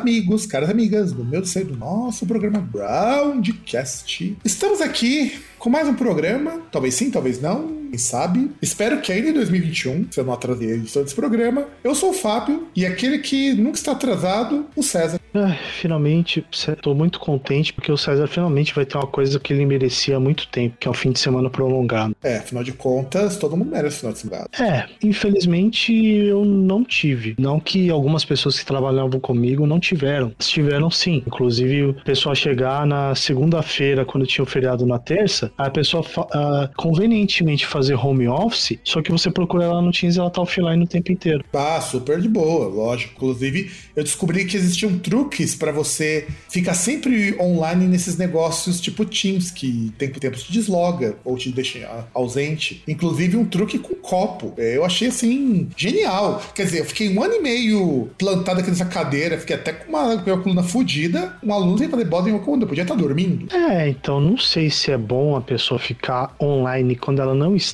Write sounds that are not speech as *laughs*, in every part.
Amigos, caras amigas do meu do nosso programa Groundcast. Estamos aqui com mais um programa, talvez sim, talvez não, quem sabe. Espero que ainda em 2021, se eu não atrasei a edição desse programa. Eu sou o Fábio e aquele que nunca está atrasado, o César. Ah, finalmente, estou muito contente porque o César finalmente vai ter uma coisa que ele merecia há muito tempo, que é o fim de semana prolongado. É, afinal de contas, todo mundo merece final de semana. É, infelizmente eu não tive. Não que algumas pessoas que trabalhavam comigo não tiveram. Tiveram sim. Inclusive, o pessoal chegar na segunda-feira, quando tinha o feriado na terça, a pessoa uh, convenientemente fazer home office, só que você procura ela no Teams e ela tá offline o tempo inteiro. Ah, super de boa, lógico. Inclusive, eu descobri que existiam truques para você ficar sempre online nesses negócios tipo Teams, que tempo tempo te desloga ou te deixa ausente. Inclusive, um truque com copo. É, eu achei assim genial. Quer dizer, eu fiquei um ano e meio plantado aqui nessa cadeira, fiquei até com uma, com uma coluna fodida. Um aluno que fazer bota em quando eu podia estar dormindo. É, então não sei se é bom a pessoa ficar online quando ela não está,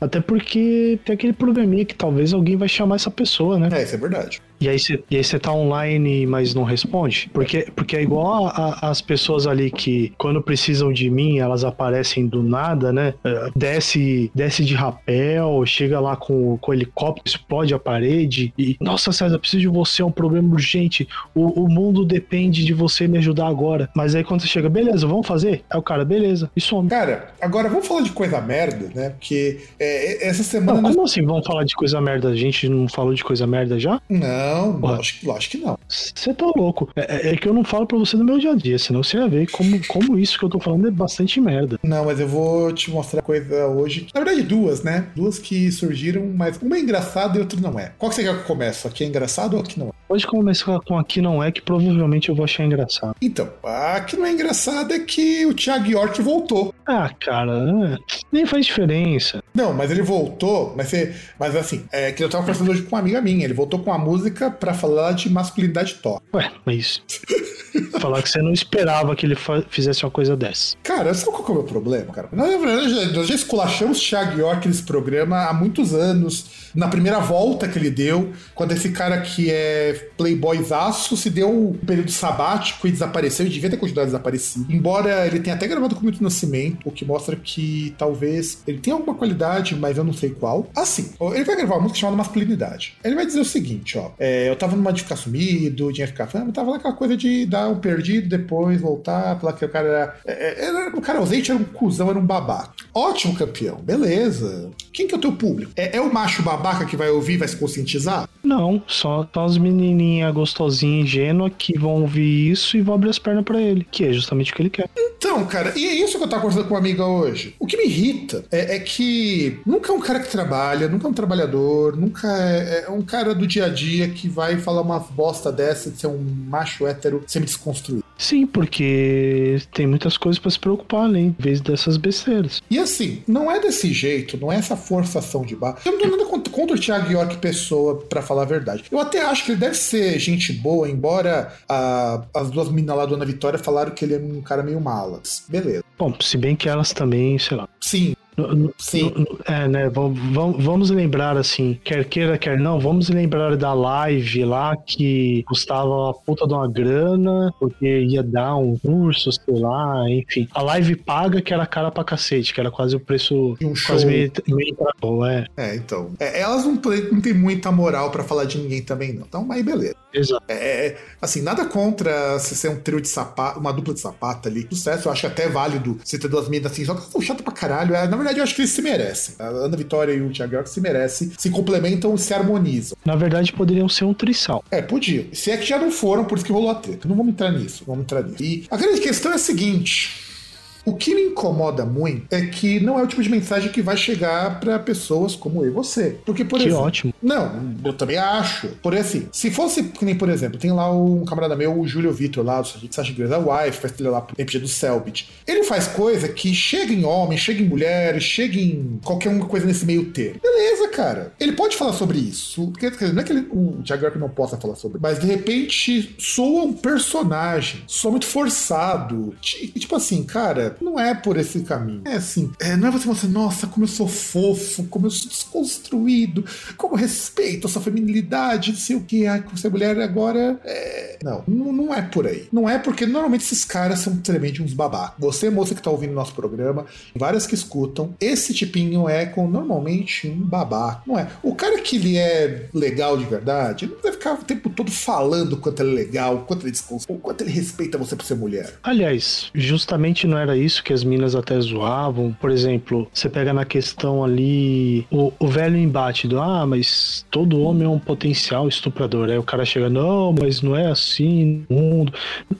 até porque tem aquele programinha que talvez alguém vai chamar essa pessoa, né? É, isso é verdade. E aí você tá online, mas não responde? Porque, porque é igual a, a, as pessoas ali que, quando precisam de mim, elas aparecem do nada, né? É, desce, desce de rapel, chega lá com, com o helicóptero, explode a parede e, nossa, César, preciso de você, é um problema urgente. O, o mundo depende de você me ajudar agora. Mas aí quando você chega, beleza, vamos fazer? Aí o cara, beleza, e some. Cara, agora vamos falar de coisa merda, né? Porque é, essa semana. Não, como assim vamos falar de coisa merda? A gente não falou de coisa merda já? Não. Não, lógico, lógico que não. Você tá louco. É, é, é, que eu não falo pra você no meu dia a dia, senão você ia ver como, como isso que eu tô falando é bastante merda. Não, mas eu vou te mostrar coisa hoje. Na verdade, duas, né? Duas que surgiram, mas uma é engraçada e outra não é. Qual que você quer que eu comece? Aqui é engraçado ou aqui não é? Pode começar com aqui não é, que provavelmente eu vou achar engraçado. Então, a que não é engraçado é que o Thiago York voltou. Ah, cara, nem faz diferença. Não, mas ele voltou, mas, você, mas assim, é que eu tava conversando hoje com uma amiga minha, ele voltou com a música para falar de masculinidade top. Ué, mas falar que você não esperava que ele fizesse uma coisa dessa. Cara, sabe qual é o meu problema, cara? Nós, já, nós já esculachamos Thiago York nesse programa há muitos anos, na primeira volta que ele deu, quando esse cara que é playboyzaço, se deu um período sabático e desapareceu, e devia ter continuado desaparecido. Embora ele tenha até gravado com muito Nascimento, o que mostra que talvez ele tenha alguma qualidade, mas eu não sei qual. Assim, ele vai gravar uma música chamada Masculinidade. Ele vai dizer o seguinte, ó, é, eu tava numa de ficar sumido, tinha ficar falando, tava naquela coisa de dar um perdido, depois voltar, falar que o cara era, é, é, era, o cara ausente era um cuzão, era um babaca. Ótimo campeão, beleza. Quem que é o teu público? É, é o macho babaca que vai ouvir, vai se conscientizar? Não, só, só os meninos menininha gostosinha, ingênua, que vão ouvir isso e vão abrir as pernas para ele, que é justamente o que ele quer. Então, cara, e é isso que eu tava conversando com uma amiga hoje. O que me irrita é, é que nunca é um cara que trabalha, nunca é um trabalhador, nunca é, é, um cara do dia a dia que vai falar uma bosta dessa de ser um macho hétero semi-desconstruído. Sim, porque tem muitas coisas para se preocupar além, em vez dessas besteiras. E assim, não é desse jeito, não é essa forçação de barra. Eu não tô nada contra, contra o Thiago York pessoa, para falar a verdade. Eu até acho que ele deve ser gente boa, embora a, as duas meninas lá do Ana Vitória falaram que ele é um cara meio malas. Beleza. Bom, se bem que elas também, sei lá. Sim, Sim. É, né? Vamos, vamos lembrar assim, quer queira, quer não, vamos lembrar da live lá que custava a puta de uma grana, porque ia dar um curso, sei lá, enfim. A live paga que era cara pra cacete, que era quase o preço. Um show. Quase meio, meio é. É, então. É, elas não, não tem muita moral para falar de ninguém também, não. Então, aí beleza. Exato. É, é, assim, nada contra se ser um trio de sapato, uma dupla de sapato ali. Sucesso, eu acho até válido você ter duas minas assim, só que são chato pra caralho. É, na verdade, eu acho que eles se merecem. A Ana Vitória e o Thiago York se merecem, se complementam e se harmonizam. Na verdade, poderiam ser um trissal. É, podia. Se é que já não foram, por isso que rolou a treta. Não vamos entrar nisso, vamos entrar nisso. E a grande questão é a seguinte. O que me incomoda muito é que não é o tipo de mensagem que vai chegar para pessoas como eu e você. Porque, por que exemplo. ótimo. Não, eu também acho. Porém, assim, se fosse, que nem, por exemplo, tem lá um camarada meu, o Júlio Vitor, lá do Sasha Grey's Wife, faz trilha lá pro MPG do Selbit. Ele faz coisa que chega em homem, chega em mulher, chega em qualquer uma coisa nesse meio termo. Beleza, cara. Ele pode falar sobre isso. Quer dizer, não é que ele, o York não possa falar sobre, mas de repente soa um personagem, soa muito forçado. Tipo assim, cara, não é por esse caminho. É assim, é, não é você mostrar, nossa, como eu sou fofo, como eu sou desconstruído, como eu respeito a sua feminilidade, não sei o que, ah, você é mulher agora. É... Não, não, é por aí. Não é porque normalmente esses caras são tremendamente uns babacas. Você, moça que tá ouvindo nosso programa, várias que escutam, esse tipinho é com normalmente um babaca. Não é? O cara que ele é legal de verdade, ele não deve ficar o tempo todo falando quanto ele é legal, quanto ele desconstruído, quanto ele respeita você por ser mulher. Aliás, justamente não era isso que as minas até zoavam. Por exemplo, você pega na questão ali o, o velho embate do ah, mas todo homem é um potencial estuprador. Aí o cara chega, não, mas não é assim no mundo.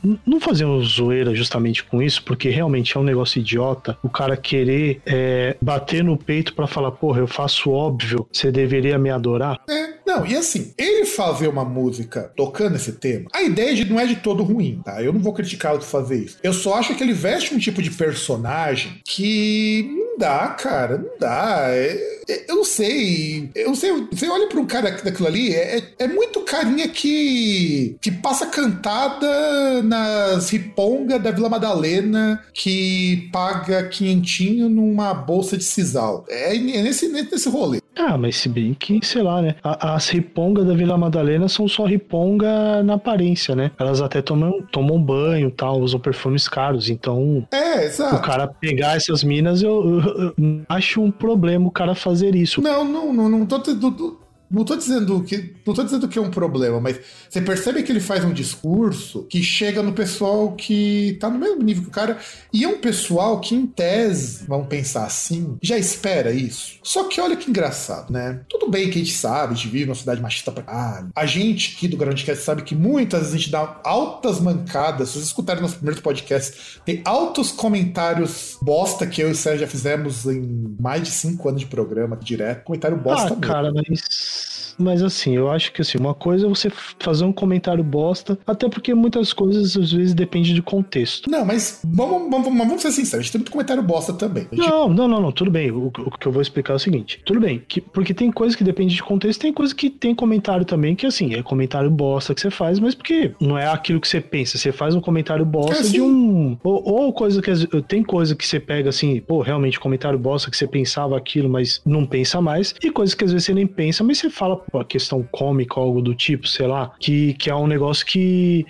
N- Não faziam zoeira justamente com isso, porque realmente é um negócio idiota o cara querer é, bater no peito pra falar, porra, eu faço óbvio, você deveria me adorar. É, não, e assim, ele fazer uma música tocando esse tema, a ideia de, não é de todo ruim, tá? Eu não vou criticar o fazer isso. Eu só acho que ele veste um tipo de personagem que não dá, cara, não dá. É- é- eu não sei. Eu não sei. Você olha pra um cara daquilo ali, é, é- é muito carinha que, que passa cantada nas riponga da Vila Madalena que paga quinhentinho numa bolsa de sisal. É, é nesse, nesse rolê. Ah, mas se bem que, sei lá, né? a- As ripongas da Vila Madalena são só riponga na aparência, né? Elas até tomam, tomam banho tal, usam perfumes caros. Então, É, o cara pegar essas minas, eu, eu- eu acho um problema o cara fazer isso. Não, não, não, não tô, tô- não tô dizendo que. Não tô dizendo que é um problema, mas você percebe que ele faz um discurso que chega no pessoal que tá no mesmo nível que o cara. E é um pessoal que, em tese, vamos pensar assim, já espera isso. Só que olha que engraçado, né? Tudo bem que a gente sabe, a gente vive numa cidade machista pra caralho. A gente aqui do Groundcast sabe que muitas vezes a gente dá altas mancadas. Se vocês escutarem nossos primeiros podcasts, tem altos comentários bosta que eu e o Sérgio já fizemos em mais de cinco anos de programa direto. Comentário bosta Ah, mesmo. cara, mas. Mas assim, eu acho que assim, uma coisa é você fazer um comentário bosta, até porque muitas coisas às vezes depende de contexto. Não, mas vamos, vamos, vamos, vamos ser sinceros, a gente tem muito comentário bosta também. Gente- Não, não, não, não, tudo bem. O, o que eu vou explicar é o seguinte: tudo bem, que, porque tem coisa que depende de contexto, tem coisa que tem comentário também, que assim, é comentário bosta que você faz, mas porque não é aquilo que você pensa. Você faz um comentário bosta É, sim. de um. Ou, ou coisa que. às- Tem coisa que você pega assim, pô, realmente, comentário bosta que você pensava aquilo, mas não pensa mais. E coisas que às vezes você nem pensa, mas você fala, a questão cômica, algo do tipo, sei lá, que, que é um negócio que.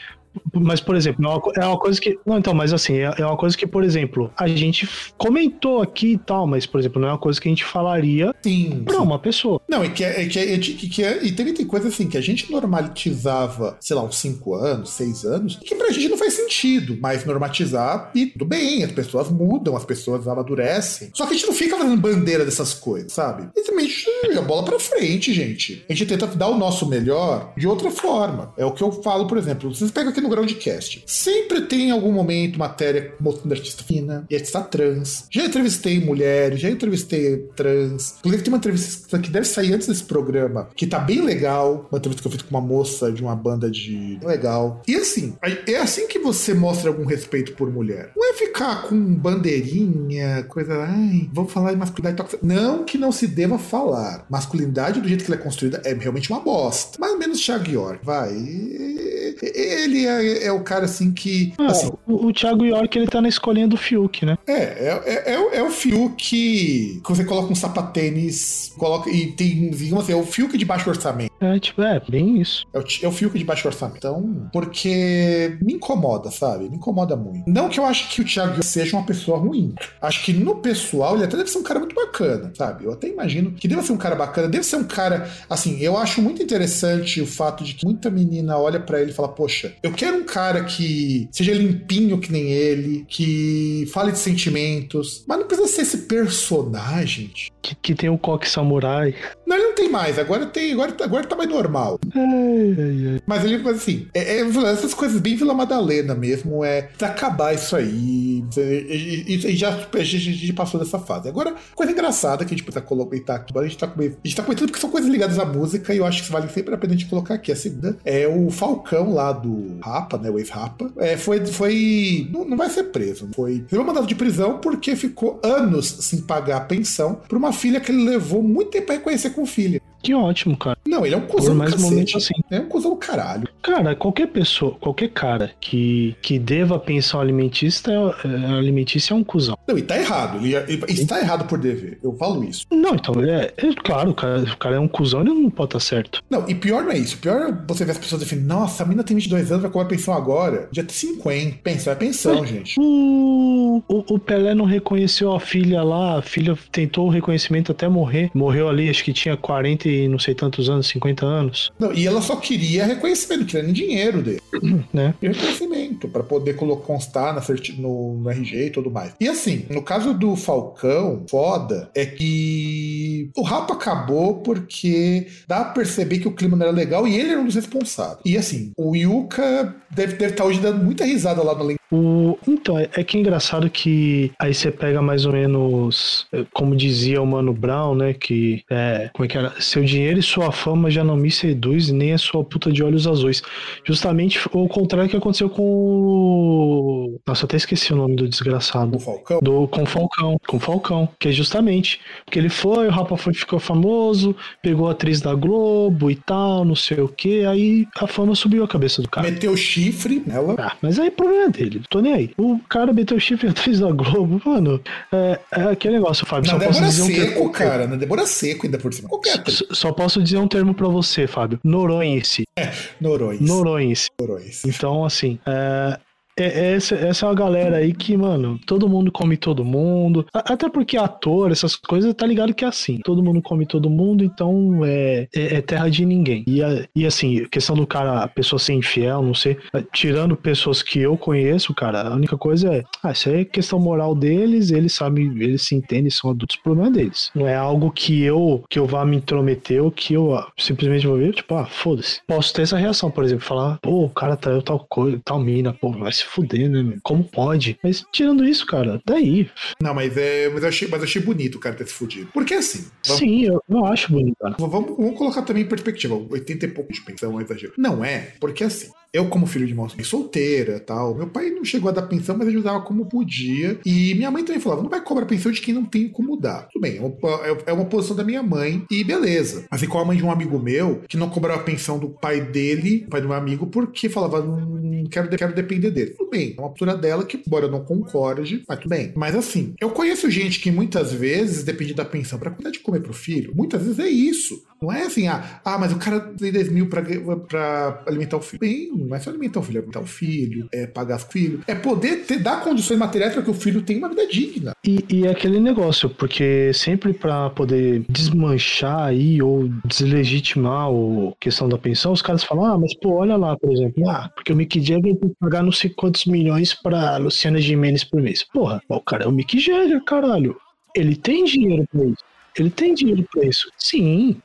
Mas, por exemplo, é uma, é uma coisa que. Não, então, mas assim, é, é uma coisa que, por exemplo, a gente comentou aqui e tal, mas, por exemplo, não é uma coisa que a gente falaria Sim, pra sim. uma pessoa. Não, e que, é, é que, é, que, que é- e também tem coisa assim que a gente normatizava, sei lá, uns 5 anos, 6 anos, que pra gente não faz sentido mais normatizar, e tudo bem, as pessoas mudam, as pessoas amadurecem. Só que a gente não fica fazendo bandeira dessas coisas, sabe? E também a gente joga a bola pra frente, gente. A gente tenta dar o nosso melhor de outra forma. É o que eu falo, por exemplo, vocês pegam aqui no Groundcast. Sempre tem em algum momento matéria mostrando artista fina e artista trans. Já entrevistei mulheres, já entrevistei trans. Inclusive, tem uma entrevista que deve sair antes desse programa, que tá bem legal. Uma entrevista que eu fiz com uma moça de uma banda de. legal. E assim, é assim que você mostra algum respeito por mulher. Não é ficar com bandeirinha, coisa. Ai, vamos falar de masculinidade tóxica. Não que não se deva falar. Masculinidade, do jeito que ela é construída, é realmente uma bosta. Mais ou menos Thiago York, vai. Ele é, é o cara assim que. Ah, assim, o, o Thiago York, ele tá na escolinha do Fiuk, né? é, é, é, é, o- é Fiuk que, você coloca um sapatênis, coloca e tem, digamos assim, é o Fiuk de baixo orçamento. É, tipo, é, bem isso. É o, é o Fiuk de baixo orçamento. Então, porque me incomoda, sabe? Me incomoda muito. Não que eu acho que o Thiago seja uma pessoa ruim. Acho que no pessoal ele até deve ser um cara muito bacana, sabe? Eu até imagino que deve ser um cara bacana, deve ser um cara, assim, eu acho muito interessante o fato de que muita menina olha para ele e fala: Poxa, eu quero um cara que seja limpinho que nem ele, que fale de sentimentos, mas não precisa ser esse personagem. Que, que tem o coque samurai. Não, ele não tem mais, agora tem, agora, agora tá mais normal. Ai, ai, ai. Mas ele, mas assim, é, é, essas coisas bem Vila Madalena mesmo, é acabar isso aí. E, já a gente, a gente passou dessa fase. Agora, coisa engraçada que a gente precisa comentar aqui, a gente tá, a gente tá comentando porque são coisas ligadas à música e eu acho que vale sempre a pena a gente colocar aqui. A segunda é o Falcão lá do Rapa, né? O ex-Rapa. É, foi. foi não, não vai ser preso. Foi. Foi mandado de prisão porque ficou anos sem pagar a pensão pra uma filha que ele levou muito tempo pra reconhecer com filha. Que ótimo, cara. Não, ele é um cuzão Por mais do cacete. momentos assim. É um cuzão do caralho. Cara, qualquer pessoa, qualquer cara que, que deva pensão alimentícia, é, alimentícia é um cuzão. Não, e tá errado. Ele, ele está errado por dever. Eu falo isso. Não, então, é, é claro, o cara, o cara é um cuzão, ele não pode estar certo. Não, e pior não é isso. Pior é você ver as pessoas defendendo, nossa, a menina tem 22 anos, vai cobrar pensão agora. Já tem 50. Pensão é pensão, gente. O, o, o Pelé não reconheceu a filha lá, a filha tentou o reconhecimento até morrer. Morreu ali, acho que tinha 40 e não sei tantos anos, 50 anos, Não, e ela só queria reconhecimento, queria nem dinheiro dele. *clears throat* né? E reconhecimento, pra poder constar na no, no RG e tudo mais. E assim, no caso do Falcão, foda é que o Rapa acabou porque dá pra perceber que o clima não era legal e ele era um dos responsáveis. E assim, o Yuka deve, deve estar hoje dando muita risada lá no. O, então, é, é que é engraçado que aí você pega mais ou menos, é, como dizia o Mano Brown, né? Que é, como é que era? Seu dinheiro e sua fama já não me seduz, nem a sua puta de olhos azuis. Justamente o contrário que aconteceu com o. Nossa, até esqueci o nome do desgraçado. O Falcão. Do, com o Falcão, com o Falcão, que é justamente porque ele foi, o Rapa foi, ficou famoso, pegou a atriz da Globo e tal, não sei o que, aí a fama subiu a cabeça do cara. Meteu chifre nela. Ah, mas aí o problema é dele, tô nem aí. O cara meteu chifre atriz da Globo, mano, é, é aquele negócio, Fábio, Na só posso Débora dizer um Seco, termo. cara. Na Débora Seco, ainda por cima. Qualquer. Só- Só posso dizer um termo pra você, Fábio. Noronhense. Norões. *laughs* Noronhense. Norões. Então, assim, é, é- essa, essa é uma galera aí que, mano, todo mundo come todo mundo. Até porque ator, essas coisas, tá ligado que é assim. Todo mundo come todo mundo, então é, é, é terra de ninguém. E, e assim, questão do cara, a pessoa ser infiel, não sei. Tirando pessoas que eu conheço, cara, a única coisa é. Ah, isso aí é questão moral deles, eles sabem, eles se entendem, são adultos, problema é deles. Não é algo que eu, que eu vá me intrometer ou que eu ah, simplesmente vou ver, tipo, ah, foda-se. Posso ter essa reação, por exemplo, falar, pô, o cara traiu tal coisa, tal mina, pô, vai se fuder, né, meu? Como pode? Mas tirando isso, cara, daí. Não, mas, é, mas, eu achei, mas eu achei bonito o cara ter se fudido. Porque assim, vamos, Sim, eu, eu acho bonito, cara. vamos, vamos colocar também em perspectiva. 80 e pouco de pensão é um exagero. Não é, porque assim. Eu, como filho de mãe solteira tal, meu pai não chegou a dar pensão, mas ajudava como podia. E minha mãe também falava: não vai cobrar pensão de quem não tem como dar. Tudo bem, é uma, é uma posição da minha mãe e beleza. Mas igual a mãe de um amigo meu que não cobrava a pensão do pai dele, pai do meu amigo, porque falava: não quero, quero depender dele. Tudo bem, é uma postura dela que, embora eu não concorde, mas tudo bem. Mas assim, eu conheço gente que muitas vezes depende da pensão pra cuidar de comer pro filho. Muitas vezes é isso. Não é assim, ah, ah mas o cara tem 10 mil pra alimentar o filho. Bem, não é só alimentar o filho, é alimentar o filho, é pagar o filho. É poder ter, dar condições materiais para que o filho tenha uma vida digna. E, e é aquele negócio, porque sempre pra poder desmanchar aí ou deslegitimar a questão da pensão, os caras falam, ah, mas pô, olha lá, por exemplo, ah, porque o Mick Jagger tem que pagar não sei quantos milhões pra Luciana Gimenez por mês. Porra, o cara é o Mick Jagger, caralho. Ele tem dinheiro pra isso. Ele tem dinheiro pra isso. Sim,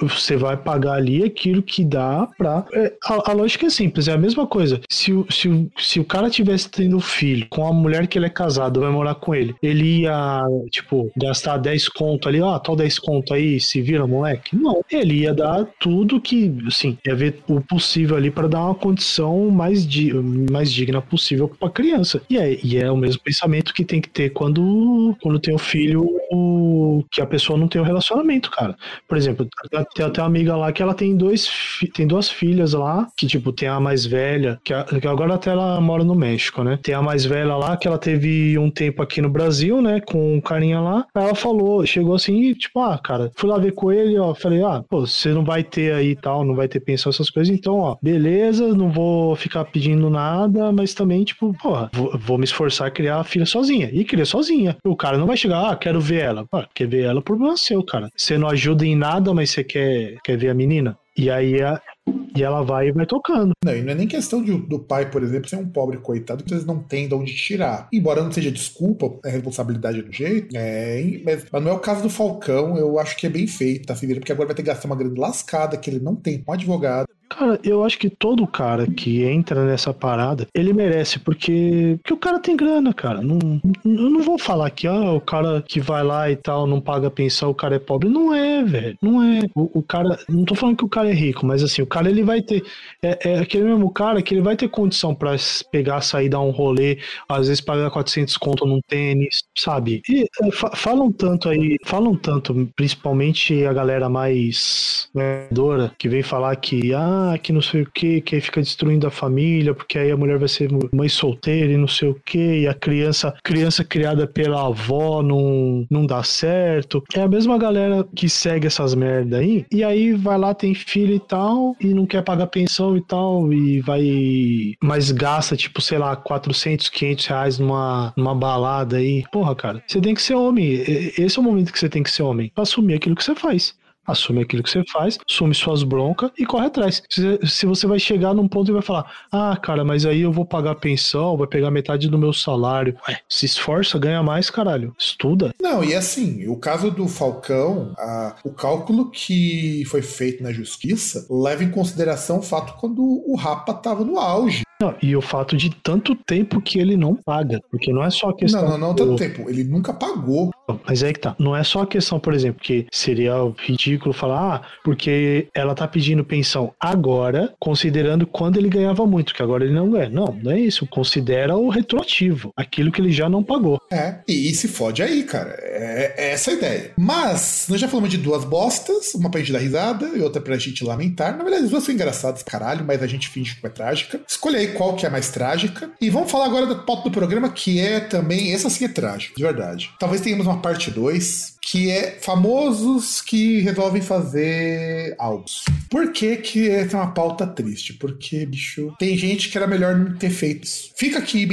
você vai pagar ali aquilo que dá pra. é, a, a lógica é simples, é a mesma coisa. Se, o- se, o- se o cara tivesse tendo filho com a mulher que ele é casado, vai morar com ele, ele ia, tipo, gastar 10 conto ali, ó, tal 10 conto aí, se vira, moleque? Não. Ele ia dar tudo que, assim, ia ver o possível ali pra dar uma condição mais, di mais digna possível pra criança. E é, e é o mesmo pensamento que tem que ter quando, quando tem o filho o- que a pessoa não tem um relacionamento, cara. Por exemplo, tem até uma amiga lá que ela tem dois tem duas filhas lá, que tipo, tem a mais velha, que, a, que agora até ela mora no México, né? Tem a mais velha lá, que ela teve um tempo aqui no Brasil, né? Com um carinha lá. Aí ela falou, chegou assim, tipo, ah, cara, fui lá ver com ele, ó. Falei, ah, pô, você não vai ter aí tal, não vai ter pensão, essas coisas, então, ó, beleza, não vou ficar pedindo nada, mas também, tipo, porra, vou, vou me esforçar a criar a filha sozinha. E criar sozinha. O cara não vai chegar, ah, quero ver ela. Pô, quer ver ela, problema seu, cara. Você não ajuda em nada, mas você quer, quer ver a menina? E aí a, e ela vai e vai tocando. Não, e não é nem questão de, do pai, por exemplo, ser um pobre coitado que eles não têm de onde tirar. Embora não seja desculpa, é responsabilidade do jeito, é, mas, mas, não é o caso do Falcão, eu acho que é bem feito, tá se porque agora vai ter que gastar uma grande lascada que ele não tem com um advogado. Cara, eu acho que todo cara que entra nessa parada, ele merece, porque, porque o cara tem grana, cara. Não, eu não vou falar que ah, o cara que vai lá e tal não paga pensão, o cara é pobre. Não é, velho. Não é. O, o, cara. Não tô falando que o cara é rico, mas assim, o cara ele vai ter. É, é aquele mesmo cara que ele vai ter condição para pegar, sair, dar um rolê, às vezes pagar 400 conto num tênis, sabe? E é, falam tanto aí, falam tanto, principalmente a galera mais dora, que vem falar que, ah, ah, que não sei o que, que aí fica destruindo a família, porque aí a mulher vai ser mãe solteira e não sei o que, e a criança, criança criada pela avó não, não dá certo. É a mesma galera que segue essas merda aí, e aí vai lá, tem filho e tal, e não quer pagar pensão e tal, e vai. Mas gasta, tipo, sei lá, 400, 500 reais numa, numa balada aí. Porra, cara, você tem que ser homem. Esse é o momento que você tem que ser homem, assumir aquilo que você faz assume aquilo que você faz, assume suas broncas e corre atrás. Se, se, você vai chegar num ponto e vai falar, ah, cara, mas aí eu vou pagar pensão, vai pegar metade do meu salário. Ué, se esforça, ganha mais, caralho. Estuda. Não, e assim, o caso do Falcão, a, o cálculo que foi feito na justiça leva em consideração o fato quando o Rapa tava no auge. Não, e o fato de tanto tempo que ele não paga, porque não é só a questão. Não, não, não tanto tempo, ele nunca pagou. Mas é que tá. Não é só a questão, por exemplo, que seria ridículo falar, ah, porque ela tá pedindo pensão agora, considerando quando ele ganhava muito, que agora ele não ganha. Não, não é isso. Considera o retroativo, aquilo que ele já não pagou. É, e se fode aí, cara. É, é essa a ideia. Mas, nós já falamos de duas bostas, uma pra gente dar risada e outra pra gente lamentar. Na verdade, as duas são engraçadas, caralho, mas a gente finge que é trágica. Escolha aí qual que é a mais trágica. E vamos falar agora da pauta do programa, que é também, essa sim é trágica, de verdade. Talvez tenhamos uma parte 2, que é famosos que resolvem fazer álbuns. Por que que é uma pauta triste? Porque, bicho, tem gente que era melhor não ter feito isso. Fica aqui,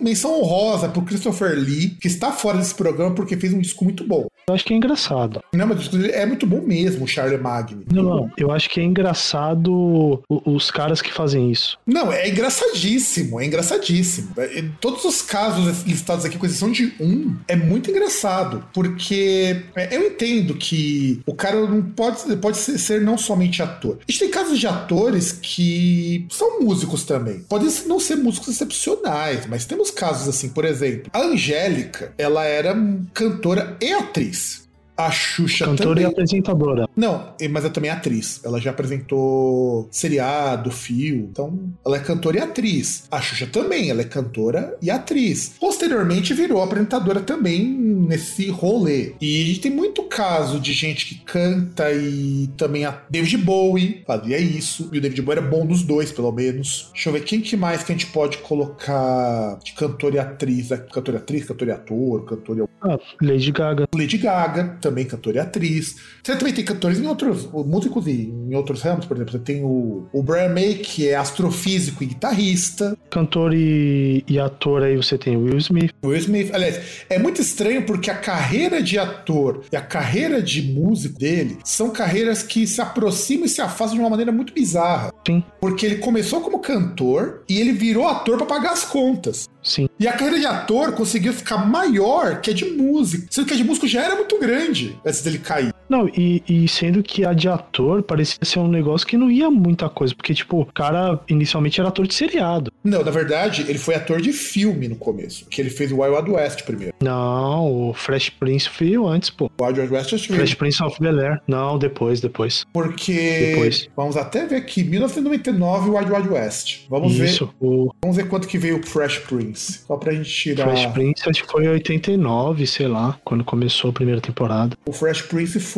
menção honrosa pro Christopher Lee, que está fora desse programa porque fez um disco muito bom. Eu acho que é engraçado. Não, mas é muito bom mesmo, o Charlie Magni. Não, não. Eu acho que é engraçado os caras que fazem isso. Não, é engraçadíssimo, é engraçadíssimo. É, todos os casos listados aqui, com exceção de um, é muito engraçado. Porque é, eu entendo que o cara não pode, pode ser não somente ator. A gente tem casos de atores que são músicos também. Podem não ser músicos excepcionais, mas temos casos assim, por exemplo, a Angélica, ela era cantora e atriz. Peace. A Xuxa Cantora também. e apresentadora. Não, mas ela também é atriz. Ela já apresentou seriado, fio. Então, ela é cantora e atriz. A Xuxa também, ela é cantora e atriz. Posteriormente, virou apresentadora também nesse rolê. E a gente tem muito caso de gente que canta e também a David Bowie fazia isso. E o David Bowie era bom dos dois, pelo menos. Deixa eu ver quem que mais que a gente pode colocar de cantor e atriz. Cantor e atriz, cantor e ator, cantor e... Ah, Lady Gaga. Lady Gaga também cantora e atriz. Você também tem cantores em outros, músicos em outros ramos, por exemplo, você tem o, o Brian May, que é astrofísico e guitarrista. Cantor e, e ator aí você tem o Will Smith. Will Smith, aliás, é muito estranho porque a carreira de ator e a carreira de músico dele são carreiras que se aproximam e se afastam de uma maneira muito bizarra. Sim. Porque ele começou como cantor e ele virou ator para pagar as contas. Sim. E a carreira de ator conseguiu ficar maior que a de músico. Sendo que a de músico já era muito grande antes dele cair. Não, e, e, sendo que a de ator parecia ser um negócio que não ia muita coisa, porque, tipo, o cara inicialmente era ator de seriado. Não, na verdade, ele foi ator de filme no começo, que ele fez o Wild West primeiro. Não, o Fresh Prince veio antes, pô. O Wild West que Fresh Prince of Bel-Air. Não, depois, depois. Porque, depois. vamos até ver aqui, 1999, Wild Wild West. Vamos Isso, ver. O... Vamos ver quanto que veio o Fresh Prince, só pra gente tirar... Fresh Prince acho que foi 89, sei lá, quando começou a primeira temporada. O Fresh Prince foi...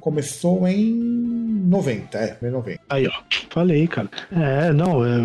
começou em 90, é, 90. Aí, ó, falei, cara. É, não, é,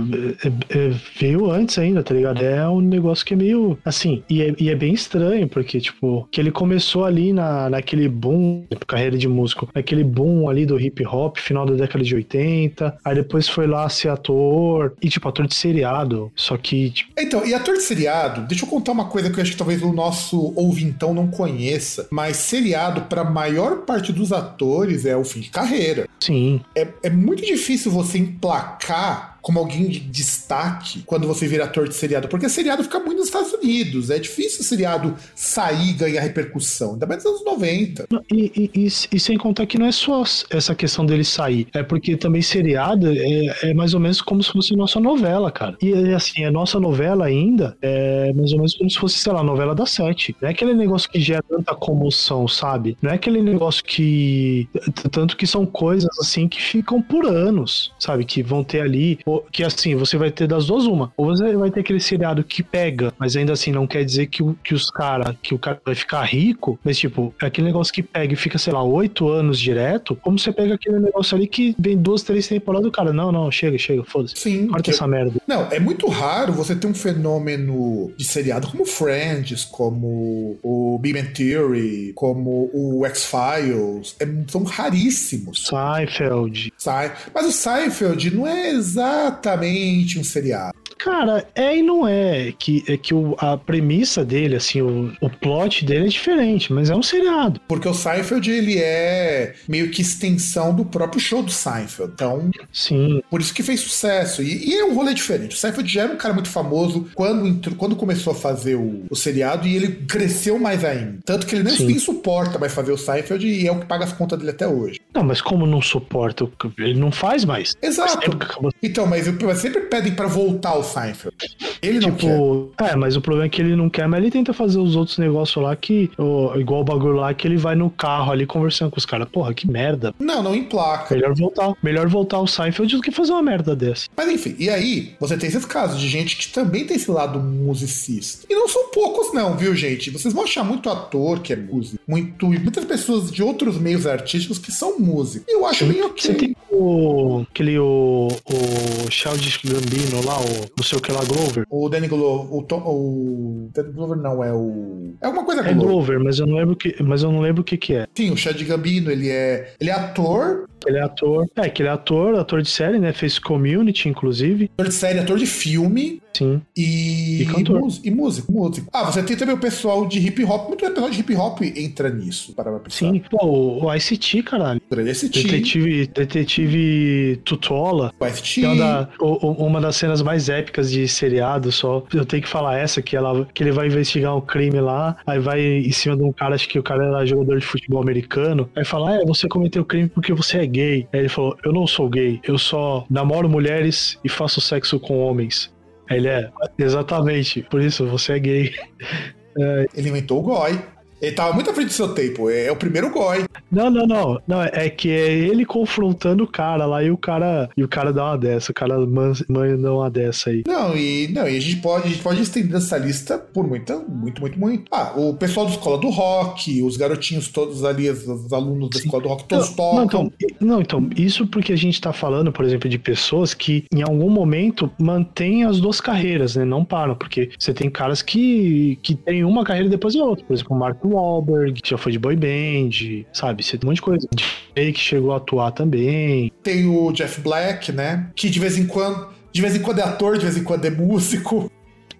é, é, veio antes ainda, tá ligado? É um negócio que é meio, assim, e é, e é bem estranho, porque, tipo, que ele começou ali na, naquele boom, carreira de músico, naquele boom ali do hip hop, final da década de 80, aí depois foi lá ser ator, e, tipo, ator de seriado, só que... Tipo... Então, e ator de seriado, deixa eu contar uma coisa que eu acho que talvez o nosso ouvintão não conheça, mas seriado, pra maior parte dos atores, é o fim de carreira. Sim. É, é muito difícil você emplacar como alguém de destaque quando você vira ator de seriado, porque seriado fica muito nos Estados Unidos. É difícil o seriado sair e ganhar repercussão, ainda mais nos anos 90. E, e, e, e, sem contar que não é só essa questão dele sair, é porque também seriado é, é mais ou menos como se fosse nossa novela, cara. E assim, a nossa novela ainda é mais ou menos como se fosse, sei lá, novela da sete. Não é aquele negócio que gera tanta comoção, sabe? Não é aquele negócio que. Tanto que são coisas assim que ficam por anos, sabe? Que vão ter ali que assim, você vai ter das duas uma. Ou você vai ter aquele seriado que pega, mas ainda assim não quer dizer que, o, que os cara, que o cara vai ficar rico, mas tipo, é aquele negócio que pega e fica, sei lá, oito anos direto, como você pega aquele negócio ali que vem duas, três temporadas do cara. Não, não, chega, chega, foda-se. Sim. Corta essa merda. Não, é muito raro você ter um fenômeno de seriado como Friends, como o Big Theory, como o X-Files. É, são raríssimos. Seinfeld. Mas o Seinfeld não é exato exatamente um seriado. Cara, é e não é. Que, é que o, a premissa dele, assim, o, o plot dele é diferente, mas é um seriado. Porque o Seinfeld, ele é meio que extensão do próprio show do Seinfeld. Então, Sim. por isso que fez sucesso. E, e é um rolê diferente. O Seinfeld já era um cara muito famoso quando, entrou, quando começou a fazer o, o seriado e ele cresceu mais ainda. Tanto que ele nem, suporta mais fazer o Seinfeld e é o que paga as contas dele até hoje. Não, mas como não suporta? Ele não faz mais. Exato. Então, mas, mas sempre pedem para voltar ao Seinfeld. Ele não tipo, quer. É, mas o problema é que ele não quer, mas ele tenta fazer os outros negócios lá que, igual o bagulho lá, que ele vai no carro ali conversando com os caras. Porra, que merda. Não, não emplaca. Melhor voltar, melhor voltar ao Seinfeld do que fazer uma merda dessa. Mas enfim, e aí, você tem esses casos de gente que também tem esse lado musicista. E não são poucos, não, viu, gente? Vocês vão achar muito ator que é músico, muito, muitas pessoas de outros meios artísticos que são músicos. Eu acho Sim, bem ok. Você tem o. aquele o. o Childish Gambino lá, o não sei o que lá, Glover. O Danny Glover. O, Tom, o Danny Glover não, é o. É alguma coisa Glover. É Glover, mas eu não lembro que, mas eu não lembro o que, que é. Sim, o Chad Gambino, ele é. Ele é ator. Ele é ator. É, que ele é ator, ator de série, né? Fez community, inclusive. Ator de série, ator de filme. Sim. E, e cantor. E, músico, músico. Ah, você tem também o pessoal de hip hop. Muito pessoal de hip hop entra nisso, para. Sim, pô, o ICT, caralho. O ICT. Detetive, detetive Tutola. O ICT. É uma, da, uma das cenas mais épicas de seriado, só. Eu tenho que falar essa, que, ela, que ele vai investigar um crime lá, aí vai em cima de um cara, acho que o cara era jogador de futebol americano, aí fala, ah, é, você cometeu crime porque você é gay. Aí ele falou, eu não sou gay, eu só namoro mulheres e faço sexo com homens. Ele é, exatamente, por isso você é gay. *laughs* É, ele inventou o goi. Ele tava muito à frente do seu tempo. É, é o primeiro goi. Não, não, não. Não, é que é ele confrontando o cara lá e o cara. E o cara dá uma dessa. O cara manda uma dessa aí. Não, e, não, e a gente pode, a gente pode estender essa lista por muita, muito, muito, muito. Ah, o pessoal da escola do rock, os garotinhos todos ali, os, os alunos da escola do rock, todos não, tocam. Não então, não, então, isso porque a gente tá falando, por exemplo, de pessoas que em algum momento mantêm as duas carreiras, né? Não param, porque você tem caras que, que tem uma carreira depois da outra. Por exemplo, o Marco Wahlberg, que já foi de boy band, sabe? Você tem um monte de coisa. que chegou a atuar também. Tem o Jeff Black, né? Que de vez em quando. De vez em quando é ator, de vez em quando é músico.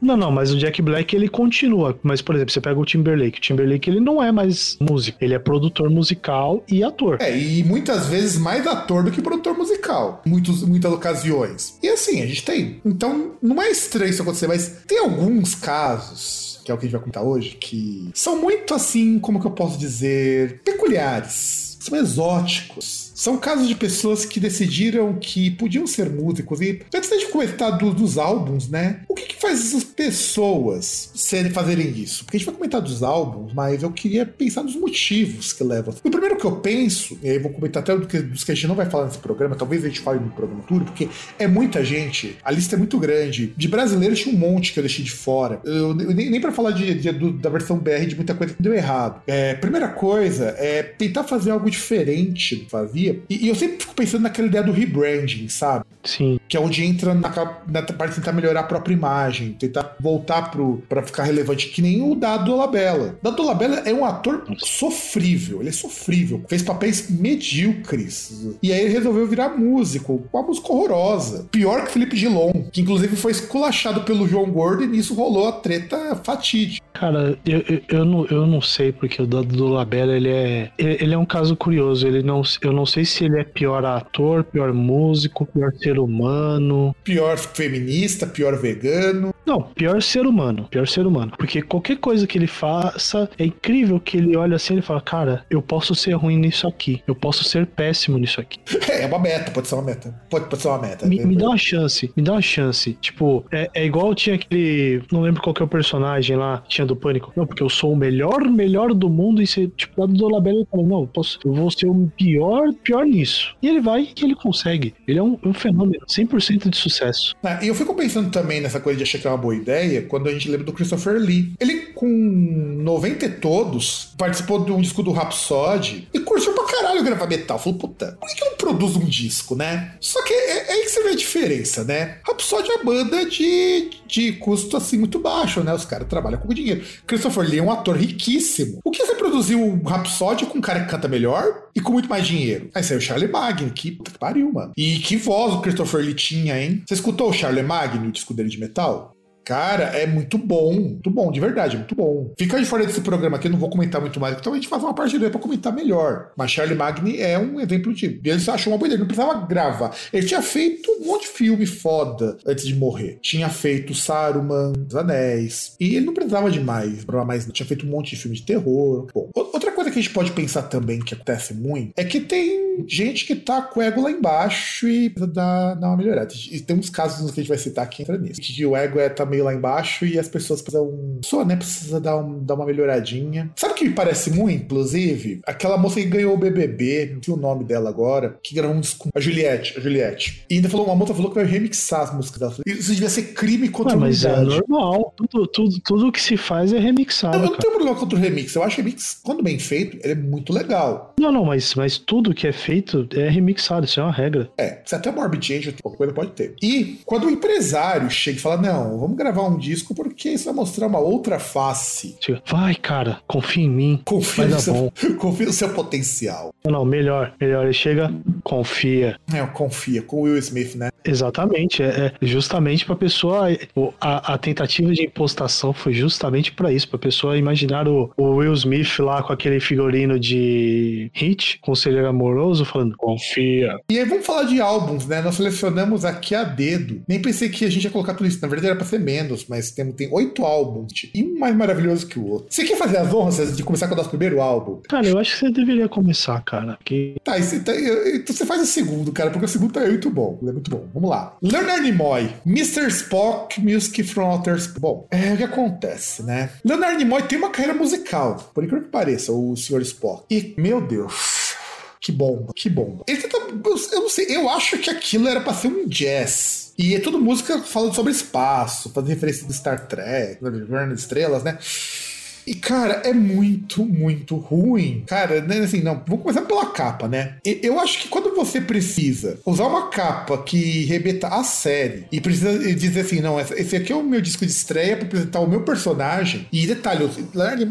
Não, não, mas o Jack Black ele continua. Mas, por exemplo, você pega o Timberlake. O Timberlake ele não é mais músico, ele é produtor musical e ator. É, e muitas vezes mais ator do que produtor musical. Muitos, muitas ocasiões. E assim, a gente tem. Então, não é estranho isso acontecer, mas tem alguns casos que é o que a gente vai contar hoje, que são muito assim, como que eu posso dizer, peculiares são exóticos. São casos de pessoas que decidiram que podiam ser músicos. E antes de comentar do, dos álbuns, né? O que, que, faz essas pessoas serem, fazerem isso? Porque a gente vai comentar dos álbuns, mas eu queria pensar nos motivos que levam. O primeiro que eu penso, e aí eu vou comentar até do que, dos que a gente não vai falar nesse programa, talvez a gente fale no programa tudo, porque é muita gente, a lista é muito grande. De brasileiros tinha um monte que eu deixei de fora. Eu, eu nem, nem para falar de, de, do, da versão BR de muita coisa que deu errado. É, primeira coisa é tentar fazer algo diferente do que fazia. E, e, eu sempre fico pensando naquela ideia do rebranding, sabe? Sim. Que é onde entra na, na parte de tentar melhorar a própria imagem, tentar voltar pro, pra ficar relevante, que nem o Dado Dolabella. Dado Dolabella é um ator sofrível, ele é sofrível. Fez papéis medíocres. E aí ele resolveu virar músico, uma música horrorosa. Pior que Felipe Gilon, que inclusive foi esculachado pelo João Gordo e nisso rolou a treta fatídica. Cara, eu, eu, eu, não, eu não sei, porque o Dado Dolabella, ele é, ele é um caso curioso. Ele não, eu não sei se ele é pior ator, pior músico, pior ser humano. Pior feminista, pior vegano. Não, pior ser humano. Pior ser humano. Porque qualquer coisa que ele faça, é incrível que ele olha assim e fala, cara, eu posso ser ruim nisso aqui. Eu posso ser péssimo nisso aqui. *laughs* É, é uma meta, pode ser uma meta. Pode, pode ser uma meta. Me, me dá uma chance, me dá uma chance. Tipo, é, é igual tinha aquele. Não lembro qual que é o personagem lá, tinha do Pânico. Não, porque eu sou o melhor, melhor do mundo. E você, tipo, lá do Dolabella, ele fala, não, eu, posso, eu vou ser o pior, pior nisso. E ele vai e ele consegue. Ele é um, um fenômeno, 100% de sucesso. Ah, e eu fico pensando também nessa coisa de achar que é uma boa ideia, quando a gente lembra do Christopher Lee. Ele, com 90 e todos, participou de um disco do Rhapsody e curtiu pra caralho gravar metal. Falou, puta, por que eu não produzo um disco, né? Só que é, é aí que você vê a diferença, né? Rhapsody é uma banda de, de custo assim muito baixo, né? Os caras trabalham com dinheiro. Christopher Lee é um ator riquíssimo. O que você produziu um Rhapsody com um cara que canta melhor e com muito mais dinheiro? Aí saiu o Charlie Magno, que puta que pariu, mano. E que voz o Christopher Lee tinha, hein? Você escutou o Charlie Magno, o disco dele de metal? Cara, é muito bom, muito bom, de verdade, muito bom. Fica de fora desse programa aqui, não vou comentar muito mais, então a gente faz uma parte dele pra comentar melhor. Mas Charlie Magni é um exemplo de. Ele achou uma boa ideia, não precisava gravar. Ele tinha feito um monte de filme foda antes de morrer. Tinha feito Saruman, Os Anéis. E ele não precisava de mais, pra mais. Tinha feito um monte de filme de terror. Bom, outra coisa que a gente pode pensar também que acontece muito é que tem gente que tá com o ego lá embaixo e precisa dar, dar uma melhorada. E tem uns casos que a gente vai citar aqui entra nisso. Que o ego é também meio lá embaixo e as pessoas precisam. Só, né? Precisa dar, um, dar uma melhoradinha. Sabe o que me parece muito, inclusive? Aquela moça que ganhou o BBB, não sei o nome dela agora, que gravou um disco. A Juliette, a Juliette. E ainda falou, uma moça falou que vai remixar as músicas dela. Isso devia ser crime contra Ué, mas é normal. Tudo, tudo, tudo que se faz é remixado. Eu, eu não tenho problema contra o remix. Eu acho que remix, quando bem feito, ele é muito legal. Não, não, mas, mas tudo que é feito é remixado. Isso é uma regra. É, se até Morbid Change, qualquer coisa pode ter. E quando o empresário chega e fala, não, vamos gravar um disco porque isso vai mostrar uma outra face. Vai, cara, confia em mim. Confia no, seu, *laughs* confia no seu potencial. Não, não, melhor, melhor. Ele chega, confia. É, confia, com o Will Smith, né? Exatamente, é, é justamente para pessoa. A, a, tentativa de impostação foi justamente para isso, para pessoa imaginar o, o, Will Smith lá com aquele figurino de Hit, conselheiro amoroso, falando confia. E aí vamos falar de álbuns, né? Nós selecionamos aqui a dedo. Nem pensei que a gente ia colocar tudo isso. Na verdade era pra ser menos, mas tem, tem oito álbuns, e um mais maravilhoso que o outro. Você quer fazer as honras de começar com o nosso primeiro álbum? Cara, eu acho que você deveria começar, cara. Porque... Tá, tá, então você faz o segundo, cara, porque o segundo tá muito bom. É muito bom. Vamos lá. Leonard Nimoy, Mr. Spock, Music from Outer Space. Bom, é o que acontece, né? Leonard Nimoy tem uma carreira musical, por incrível que pareça, o Sr. Spock. E, meu Deus. Que bomba, que bomba. Ele tenta, eu não sei, eu acho que aquilo era pra ser um jazz. E é tudo música falando sobre espaço, fazendo referência do Star Trek, Guerra Estrelas, né? E, cara, é muito, muito ruim. Cara, né, assim, não, vamos começar pela capa, né? Eu acho que quando você precisa usar uma capa que rebeta a série e precisa dizer assim, não, esse aqui é o meu disco de estreia para apresentar o meu personagem. E detalhe, o Leonard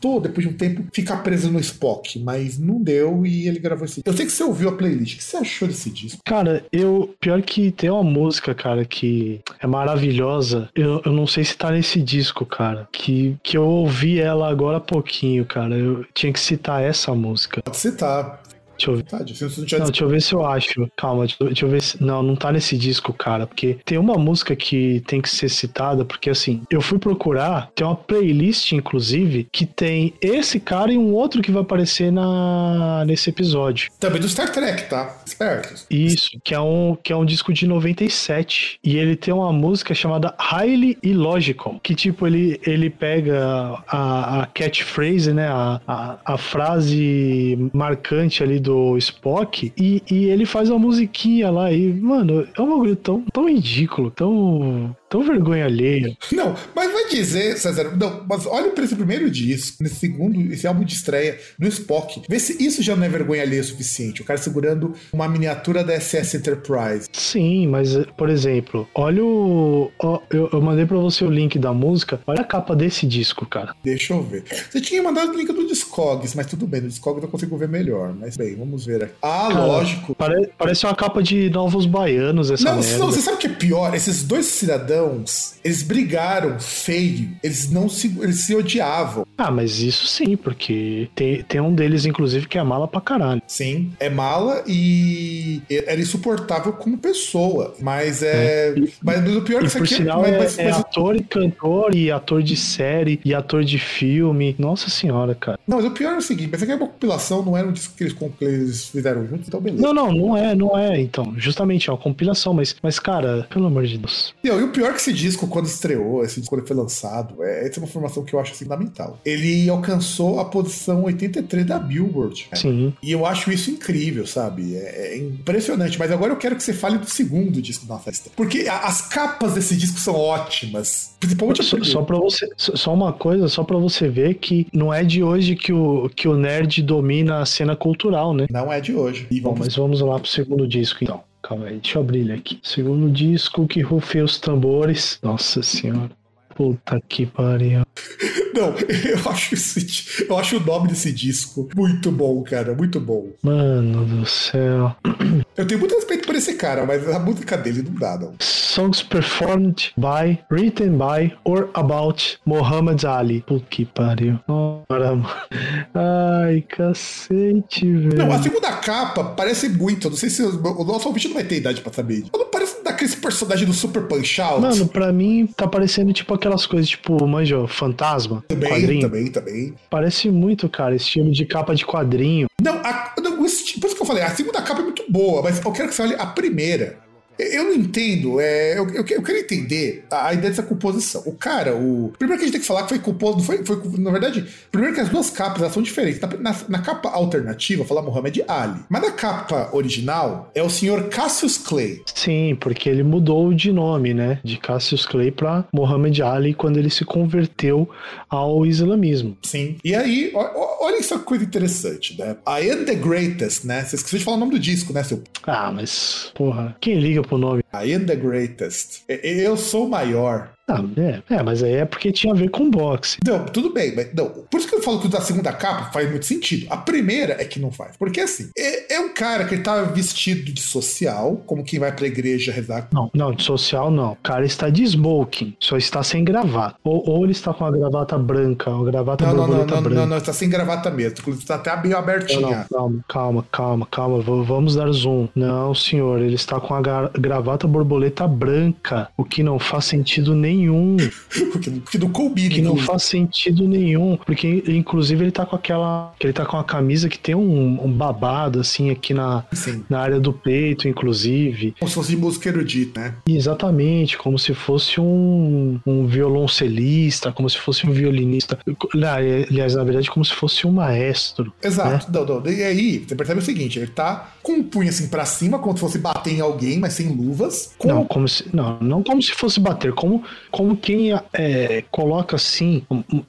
tentou, depois de um tempo, ficar preso no Spock, mas não deu e ele gravou esse. Eu sei que você ouviu a playlist. O que você achou desse disco? Cara, eu. Pior que tem uma música, cara, que é maravilhosa. Eu, eu não sei se tá nesse disco, cara. Que, que eu ouvi ela agora há pouquinho, cara. Eu tinha que citar essa música. Pode citar. Deixa eu ver. Tá, se não, não, deixa eu ver se eu acho. Calma, deixa, eu ver se. Não, não tá nesse disco, cara. Porque tem uma música que tem que ser citada, porque assim, eu fui procurar, tem uma playlist, inclusive, que tem esse cara e um outro que vai aparecer na, nesse episódio. Também do Star Trek, tá? Espertos. Isso, que é um, que é um disco de 97. E ele tem uma música chamada Highly Illogical. Que tipo, ele, ele pega a, a catchphrase, né? A, a, a frase marcante ali do Spock e, e ele faz uma musiquinha lá e, mano, é um bagulho tão, tão ridículo, tão Tão vergonha alheia. Não, mas vai dizer, César, não, mas olha para esse primeiro disco, nesse segundo, esse álbum de estreia no Spock. Vê se isso já não é vergonha alheia o suficiente. O cara segurando uma miniatura da SS Enterprise. Sim, mas, por exemplo, olha o. Ó, eu, eu, mandei para você o link da música. Olha a capa desse disco, cara. Deixa eu ver. Você tinha mandado o link do Discogs, mas tudo bem, no Discogs eu consigo ver melhor. Mas bem, vamos ver aqui. Ah, cara, lógico. Pare, parece uma capa de Novos Baianos, essa não, merda. Não, você sabe o que é pior? Esses dois cidadãos cidadãos, eles brigaram feio, eles não se, eles se odiavam. Ah, mas isso sim, porque tem, tem um deles, inclusive, que é mala pra caralho. Sim, é mala e era insuportável como pessoa, mas é... é. Mas, mas, o pior é que isso aqui sinal, é, mas, é, mas, é ator e cantor e ator de série e ator de filme. Nossa senhora, cara. Não, mas o pior é o seguinte, mas aqui é uma compilação, não era um disco que eles, que eles fizeram juntos, então beleza. Não, não, não é, não é, então. Justamente, é uma compilação, mas, mas cara, pelo amor de Deus. E, e o pior é que esse disco, quando estreou, esse disco quando foi lançado, é, essa é uma informação que eu acho assim, fundamental. Ele alcançou a posição 83 da Billboard. Né? Sim. E eu acho isso incrível, sabe? É, é, impressionante. Mas agora eu quero que você fale do segundo disco da festa. Porque a, as capas desse disco são ótimas. Principalmente só, só para você, só uma coisa, só para você ver que não é de hoje que o, que o nerd domina a cena cultural, né? Não é de hoje. E Bom, mas vamos lá pro segundo disco então. Calma aí, deixa eu abrir ele aqui. Segundo disco que rufei os tambores. Nossa senhora. Puta que pariu. *laughs* Não, *laughs* eu acho esse, eu acho o nome desse disco muito bom, cara, muito bom. Mano do céu. *clears throat* Eu tenho muito respeito por esse cara, mas a música dele não dá, não. Songs performed by, written by, or about Muhammad Ali. Puta que pariu. Ora, Ai, cacete, velho. Não, a segunda capa parece muito. Não sei se o nosso ouvinte não vai ter idade pra saber. Não parece daqueles personagens do Super Punch Out. Mano, pra mim tá parecendo tipo aquelas coisas, tipo, manjo, fantasma. Também, quadrinho. também, também. Parece muito, cara, estilo de capa de quadrinho. Não, a, não por isso que eu falei, a segunda capa é muito boa, mas eu quero que você olhe a primeira. Eu não entendo, é, eu, eu, eu, quero entender a, a, ideia dessa composição. O cara, o. Primeiro que a gente tem que falar que foi composto. Foi, foi, na verdade, primeiro que as duas capas elas são diferentes. Na, na, na, capa alternativa, fala Muhammad Ali. Mas na capa original é o senhor Cassius Clay. Sim, porque ele mudou de nome, né? De Cassius Clay para Muhammad Ali quando ele se converteu ao islamismo. Sim. E aí, olha essa coisa interessante, né? I am the greatest, né? Você esqueceu de falar o nome do disco, né, seu? Ah, mas, porra, quem liga pro nome. I am the greatest. Eu sou o maior. Ah, é, é, mas aí é porque tinha a ver com boxe. Não, tudo bem, mas não. Por isso que eu falo que o da segunda capa faz muito sentido. A primeira é que não faz. Porque assim, é, é um cara que ele tá vestido de social, como quem vai pra igreja rezar. Não, não, de social não. O cara está de smoking, só está sem gravata. Ou, ou ele está com a gravata branca, uma gravata não, borboleta não, não, branca. Não, não, está sem gravata mesmo. Inclusive está até meio abertinha. Não, calma, calma, calma, calma. Vamos dar zoom. Não, senhor, ele está com a gravata borboleta branca, o que não faz sentido nenhum. *laughs* que não combina. Que não faz sentido nenhum. Porque, inclusive, ele tá com aquela. Ele tá com a camisa que tem um, um babado, assim, aqui na, na área do peito, inclusive. Como se fosse de música erudita, né? Exatamente, como se fosse um, um violoncelista, como se fosse um violinista. Aliás, na verdade, como se fosse um maestro. Exato. Né? Não, não. E aí, você percebe o seguinte: ele tá com um punho assim pra cima, como se fosse bater em alguém, mas sem luvas. Não, como se, não, não como se fosse bater, como, como que quem é, coloca assim,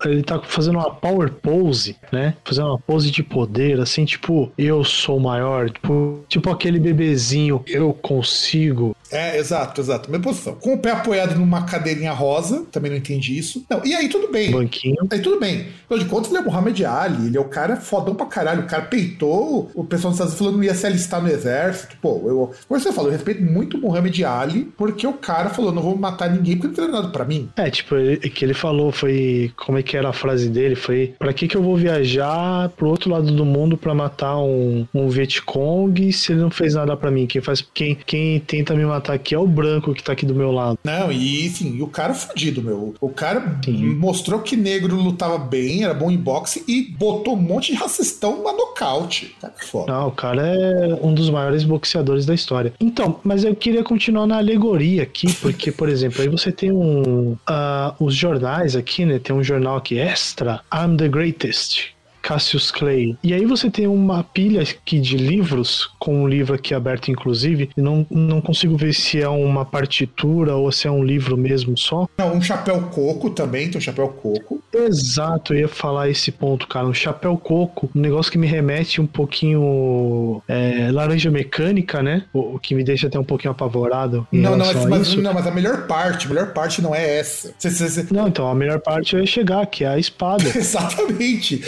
ele tá fazendo uma power pose, né? Fazendo uma pose de poder, assim, tipo, eu sou maior, tipo, tipo aquele bebezinho, eu consigo. É, exato, exato. Mesma posição. Com o pé apoiado numa cadeirinha rosa, também não entendi isso. Não, e aí tudo bem. Banquinho. Aí tudo bem. Afinal de contas, ele é Muhammad Ali, ele é o cara fodão pra caralho. O cara peitou o pessoal dos Estados Unidos falando que não ia se alistar no exército. Pô, eu, como você falou, eu respeito muito o Muhammad Ali, porque o cara falou: não vou matar ninguém porque não tem nada pra mim. É, tipo, que ele falou foi. Como é que era a frase dele? Foi: pra que, que eu vou viajar pro outro lado do mundo pra matar um, um Vietcong se ele não fez nada pra mim? Quem faz. Quem, quem tenta me matar aqui é o branco que tá aqui do meu lado. Não, e enfim, o cara é fudido, meu. O cara Sim. mostrou que negro lutava bem, era bom em boxe e botou um monte de racistão na nocaute. Cara, que foda. Não, o cara é um dos maiores boxeadores da história. Então, mas eu queria continuar na alegoria aqui, porque, por exemplo, aí você tem um. Uh, os jornais aqui, né? Tem um jornal aqui, Extra, I'm the Greatest Cassius Clay. E aí você tem uma pilha aqui de livros, com um livro aqui aberto inclusive, e não, não consigo ver se é uma partitura ou se é um livro mesmo só. Não, um chapéu coco também, tem um chapéu coco. Exato, eu ia falar esse ponto, cara. Um chapéu coco, um negócio que me remete um pouquinho é, laranja mecânica, né? O, o, que me deixa até um pouquinho apavorado. Não, não mas, mas, não, mas a melhor parte, a melhor parte não é essa. Cê, cê, cê... Não, então a melhor parte é chegar, que é a espada. *laughs* Exatamente.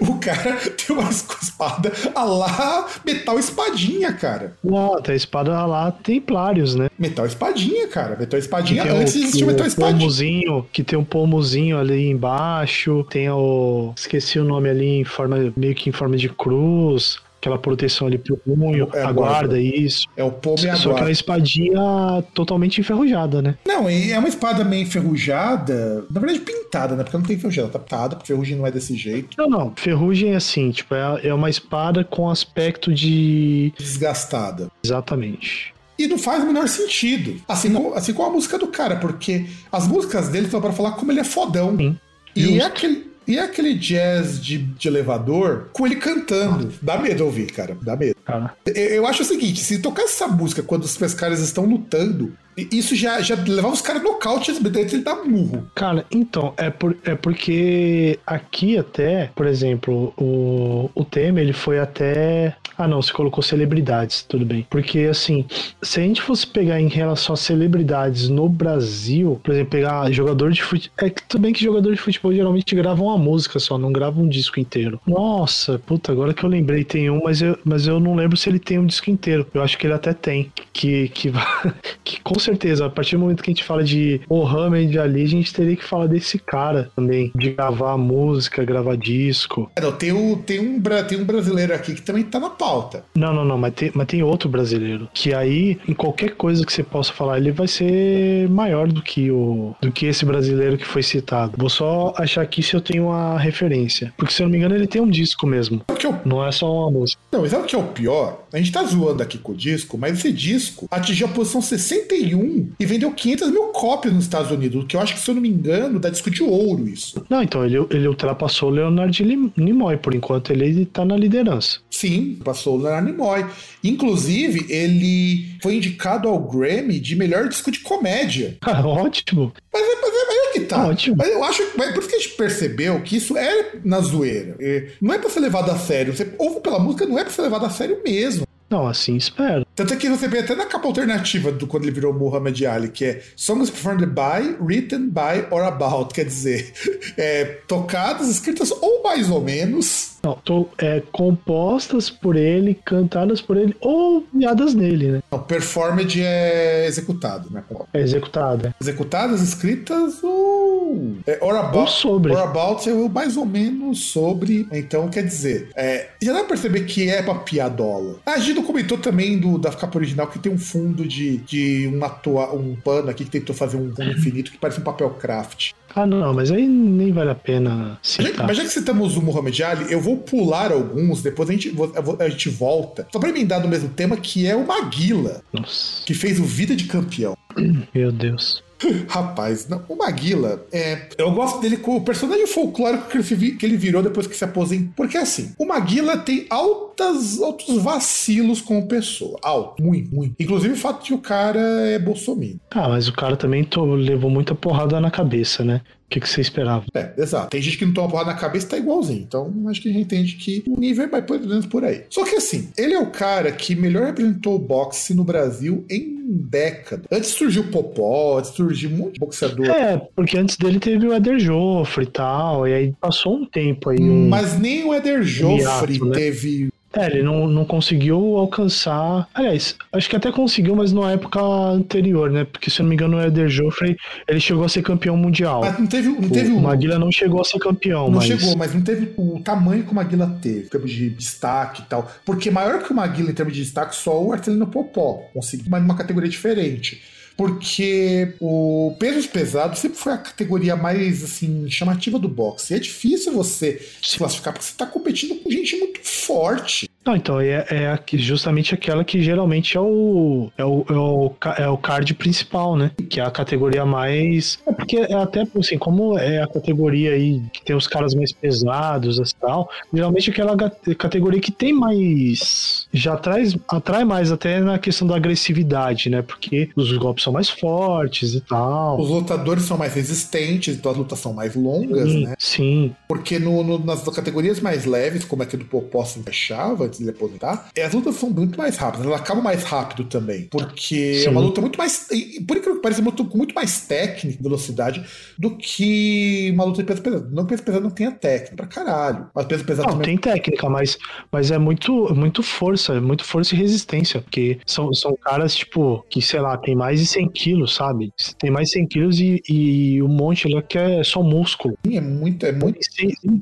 *laughs* O cara tem uma espada a lá metal espadinha, cara. Não, tem espada a lá templários, né? Metal espadinha, cara. Metal espadinha antes um, existia metal espadinha. Pomozinho, que tem um pomozinho ali embaixo, tem o... esqueci o nome ali em forma, meio que em forma de cruz aquela proteção ali pro punho, é a guarda, isso. É o pomo e a Só que a espadinha totalmente enferrujada, né? Não, e é uma espada meio enferrujada, na verdade pintada, né? Porque não tem ferrugem, ela tá pintada, porque ferrugem não é desse jeito. Não, não, ferrugem é assim, tipo, é, é uma espada com aspecto de... Desgastada. Exatamente. E não faz o menor sentido. Assim, como, assim como a música do cara, porque as músicas dele estão para falar como ele é fodão. Sim. E é aquele, e aquele jazz de, de elevador com ele cantando. Dá medo ouvir, cara. Dá medo. Ah. Eu, eu, acho o seguinte: se tocar essa música quando os pescados estão lutando, isso já, já levava os caras nocaute antes ele dar murro. Cara, então, é, por, é porque aqui até, por exemplo, o, o Temer, ele foi até. Ah, não, você colocou celebridades, tudo bem. Porque, assim, se a gente fosse pegar em relação a celebridades no Brasil, por exemplo, pegar jogador de futebol. É que bem que jogador de futebol geralmente gravam uma música só, não gravam um disco inteiro. Nossa, puta, agora que eu lembrei, tem um, mas eu, mas eu não lembro se ele tem um disco inteiro. Eu acho que ele até tem. Que, que, *laughs* que com certeza, a partir do momento que a gente fala de Mohamed Ali, a gente teria que falar desse cara também, de gravar música, gravar disco. É, não, tem, o, tem, um, tem um brasileiro aqui que também tá na pauta. Não, não, não, mas tem, mas tem outro brasileiro, que aí, em qualquer coisa que você possa falar, ele vai ser maior do que o do que esse brasileiro que foi citado. Vou só achar aqui se eu tenho uma referência. Porque, se eu não me engano, ele tem um disco mesmo. É o... Não é só uma música. Não, e sabe o que é o pior? A gente tá zoando aqui com o disco, mas esse disco atingiu a posição 61 e vendeu 500 mil cópias nos Estados Unidos, que eu acho que, se eu não me engano, dá disco de ouro isso. Não, então ele, ele ultrapassou o Leonard Nimoy, por enquanto ele tá na liderança. Sim, passou o Leonard Nimoy. Inclusive, ele foi indicado ao Grammy de melhor disco de comédia. *laughs* Ah, ótimo. Mas, mas, mas é que tá. Ótimo. Mas eu acho mas por isso que a gente percebeu que isso é na zoeira. É, não é pra ser levado a sério. Você ouve pela música, não é pra ser levado a sério mesmo. Não, assim espero. Tanto é que você vê até na capa alternativa do quando ele virou Muhammad Ali, que é Songs performed by, written by or about, quer dizer, *laughs* é, tocadas, escritas ou mais ou menos. Não, tô, é, compostas por ele, cantadas por ele ou piadas nele, né? Não, performed é executado, né? É executada. Executadas, escritas ou. É, or about. Ou sobre. Or about é mais ou menos sobre. Então, quer dizer, é, já dá pra perceber que é pra piadola. A gente comentou também do, da capa original que tem um fundo de, de uma toa, um pano aqui que tentou fazer um fundo infinito que parece um papel craft. Ah, não, mas aí nem vale a pena citar. Mas já que citamos o Muhammad Ali, eu vou pular alguns, depois a gente, a gente volta. Só pra emendar no mesmo tema, que é o Maguila. Nossa. Que fez o Vida de Campeão. Meu Deus. *coughs* Rapaz, não, o Maguila, é, eu gosto dele com o personagem folclórico que ele, que ele virou depois que se aposentou. Porque assim, o Maguila tem altas, altos vacilos como pessoa. Alto, muito, muito. Inclusive o fato de o cara é bolsominion. Ah, mas o cara também levou muita porrada na cabeça, né? O que, que você esperava? É, exato. Tem gente que não toma porrada na cabeça e tá igualzinho. Então, acho que a gente entende que o nível é mais por dentro por aí. Só que assim, ele é o cara que melhor representou o boxe no Brasil em década. Antes surgiu o Popó, antes surgiu um monte de boxeador. É, porque antes dele teve o Eder Joffre e tal, e aí passou um tempo aí. Um... Mas nem o Eder Joffre né? teve é, ele não, não conseguiu alcançar. Aliás, acho que até conseguiu, mas na época anterior, né? Porque se eu não me engano, o Eder Joffrey ele chegou a ser campeão mundial. Mas não teve, não teve o, o Maguila não chegou a ser campeão. Não mas... chegou, mas não teve o tamanho que o Maguila teve, em termos de destaque e tal. Porque maior que o Maguila em termos de destaque, só o Artelino Popó conseguiu, mas numa categoria diferente porque o pesos pesados sempre foi a categoria mais assim chamativa do boxe. E é difícil você se classificar porque você está competindo com gente muito forte. Não, então, é, é justamente aquela que geralmente é o, é o, é o, é o card principal, né? Que é a categoria mais. É porque é até assim, como é a categoria aí que tem os caras mais pesados e tal, geralmente é aquela categoria que tem mais. Já traz, atrai mais até na questão da agressividade, né? Porque os golpes são mais fortes e tal. Os lutadores são mais resistentes, então as lutas são mais longas, sim, né? Sim. Porque no, no, nas categorias mais leves, como é que do Popó se encaixava, antes de aposentar, as lutas são muito mais rápidas, elas acabam mais rápido também. Porque Sim. é uma luta muito mais. Por incrível que pareça, é uma luta com muito mais técnica e velocidade do que uma luta de peso pesado. Não que peso pesado não tenha técnica pra caralho. Mas peso pesado não, também... tem técnica, mas, mas é muito, muito força, é muito força e resistência. Porque são, são caras, tipo, que, sei lá, tem mais de 100 quilos, sabe? Tem mais de 100 quilos e, e um monte lá que é só músculo. Sim, é muito, é muito.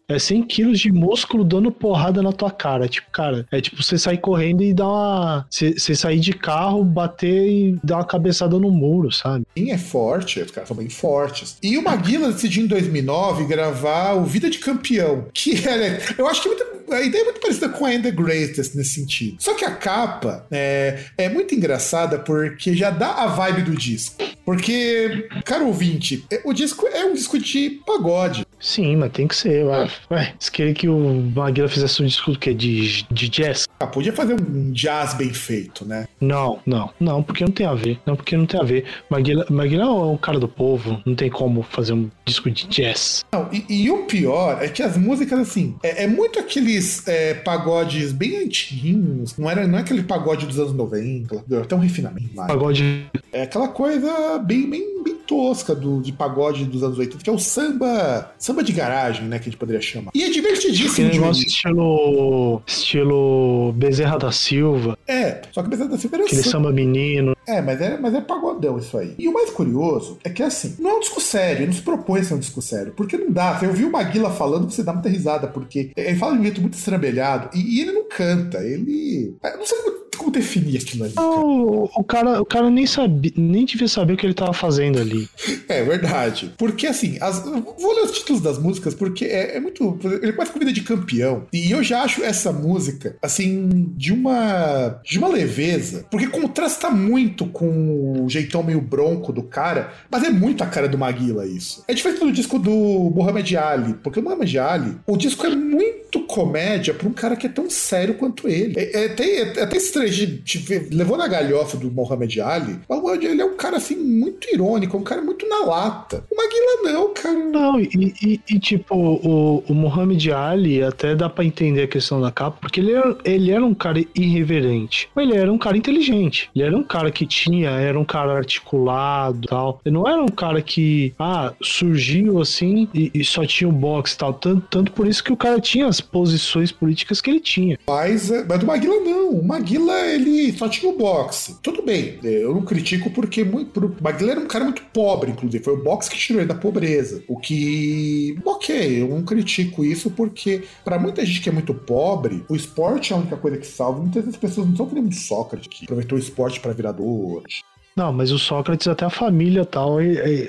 É 100 quilos de músculo dando porrada na tua cara. Tipo, cara, é tipo você sair correndo e dar uma. Você sair de carro, bater e dar uma cabeçada no muro, sabe? Sim, é forte, os caras são bem fortes. E o Maguila decidiu em 2009 gravar o Vida de Campeão, que era. Eu acho que é muito a ideia é muito parecida com a End the Greatest nesse sentido. Só que a capa é, é muito engraçada porque já dá a vibe do disco. Porque, caro ouvinte, é, o disco é um disco de pagode. Sim, mas tem que ser. Ué, ué se queria que o Maguila fizesse um disco que de, de jazz. Ah, podia fazer um jazz bem feito, né? Não, não, não, porque não tem a ver. Não, porque não tem a ver. Maguila, Maguila é um cara do povo, não tem como fazer um disco de jazz. Não, e, e o pior é que as músicas, assim, é, é muito aqueles é, pagodes bem antiguinhos. Não, era, não é aquele pagode dos anos 90, até um refinamento. Mais. Pagode. É aquela coisa bem, bem, bem tosca do, de pagode dos anos 80, que é o samba, samba de garagem, né, que a gente poderia chamar. E é divertidíssimo. Aquele negócio estilo, estilo Bezerra da Silva. É, só que Bezerra da Silva era Aquele samba menino. É, mas é, mas é pagodão isso aí. E o mais curioso é que, assim, não é um disco sério, não se propõe a ser um disco sério, porque não dá. Eu vi o Maguila falando, você dá muita risada, porque ele fala de um jeito muito estrambelhado, e, e ele não canta, ele... Eu não sei como como definir aquilo ali? Não, o cara, o cara nem sabia, nem devia saber o que ele tava fazendo ali. É verdade. Porque assim, as, vou ler os títulos das músicas, porque é, é muito. Ele começa com vida de campeão. E eu já acho essa música, assim, de uma. de uma leveza. Porque contrasta muito com o jeitão meio bronco do cara, mas é muito a cara do Maguila isso. É diferente do disco do Muhammad Ali, porque o Muhammad Ali, o disco é muito comédia pra um cara que é tão sério quanto ele. É, é é, é até estranho levou na galhofa do Mohamed Ali, o Mohamed Ali é um cara assim muito irônico, um cara muito na lata. O Maguila não, cara. Não, e, e, e tipo, o, o Mohamed Ali até dá para entender a questão da capa, porque ele era, ele era um cara irreverente. Ele era um cara inteligente. Ele era um cara que tinha, era um cara articulado tal. Ele não era um cara que, ah, surgiu assim e, e só tinha o boxe tal. Tanto, tanto por isso que o cara tinha as posições políticas que ele tinha. Mas, mas do Maguila não. O Maguila ele só tinha o boxe. Tudo bem, eu não critico porque muito, o Maguila era um cara muito pobre, inclusive. Foi o boxe que tirou ele da pobreza. O que, ok, eu não critico isso porque para muita gente que é muito pobre, o esporte é a única coisa que salva. Muitas vezes as pessoas não são como Sócrates, que aproveitou o esporte para virar doente. Não, mas o Sócrates, até a família tal,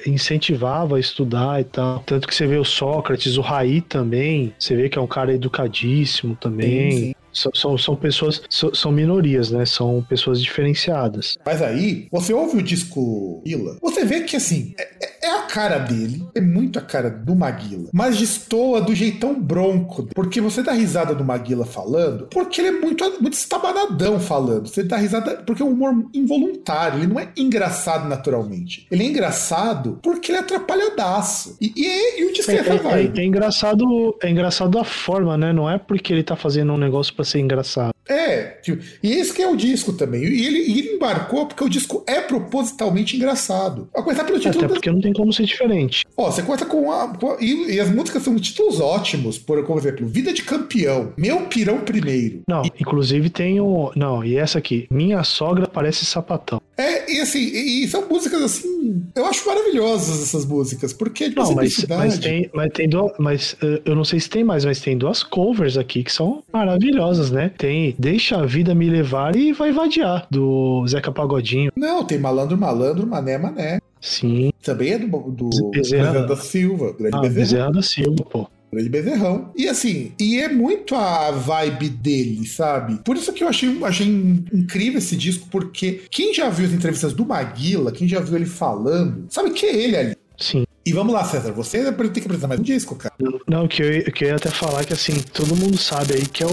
incentivava a estudar e tal. Tanto que você vê o Sócrates, o Raí também, você vê que é um cara educadíssimo também. Sim, sim. São, são, são pessoas, são, são, minorias, né? São pessoas diferenciadas. Mas aí, você ouve o disco Ila, você vê que assim, é, é, a cara dele, é muito a cara do Maguila, mas destoa do jeitão bronco. Porque você dá risada do Maguila falando, porque ele é muito, muito estabanadão falando. Você dá risada porque é um humor involuntário, ele não é engraçado naturalmente. Ele é engraçado porque ele é atrapalhadaço. E, e, e o disco é, é, é, é, engraçado, é engraçado a forma, né? Não é porque ele tá fazendo um negócio pra ser engraçado. É, tipo, e esse que é o disco também. E ele, ele embarcou porque o disco é propositalmente engraçado. A começar pelo título. Até porque não tem como ser diferente. Ó, você começa com a. Com a e, e, as músicas são títulos ótimos, por exemplo, Vida de Campeão, Meu Pirão Primeiro. Não, e... inclusive tem o. Não, e essa aqui, Minha Sogra Parece Sapatão. É, e assim, e, e são músicas assim. Eu acho maravilhosas essas músicas, porque não, mas, mas tem, mas tem duas, mas uh, eu não sei se tem mais, mas tem duas covers aqui que são maravilhosas, né? Tem Deixa a Vida Me Levar e Vai Vadiar, do Zeca Pagodinho. Não, tem Malandro Malandro, Mané Mané. Sim. Também é do, do Bezerra da Silva, grande ah, Bezerra. Bezerra da Silva, pô grande bezerrão. E assim, e é muito a vibe dele, sabe? Por isso que eu achei, achei incrível esse disco, porque quem já viu as entrevistas do Maguila, quem já viu ele falando, sabe que é ele ali. Sim. E vamos lá, César, você tem que apresentar mais um disco, cara. Não, que eu, que eu ia até falar que assim, todo mundo sabe aí que é o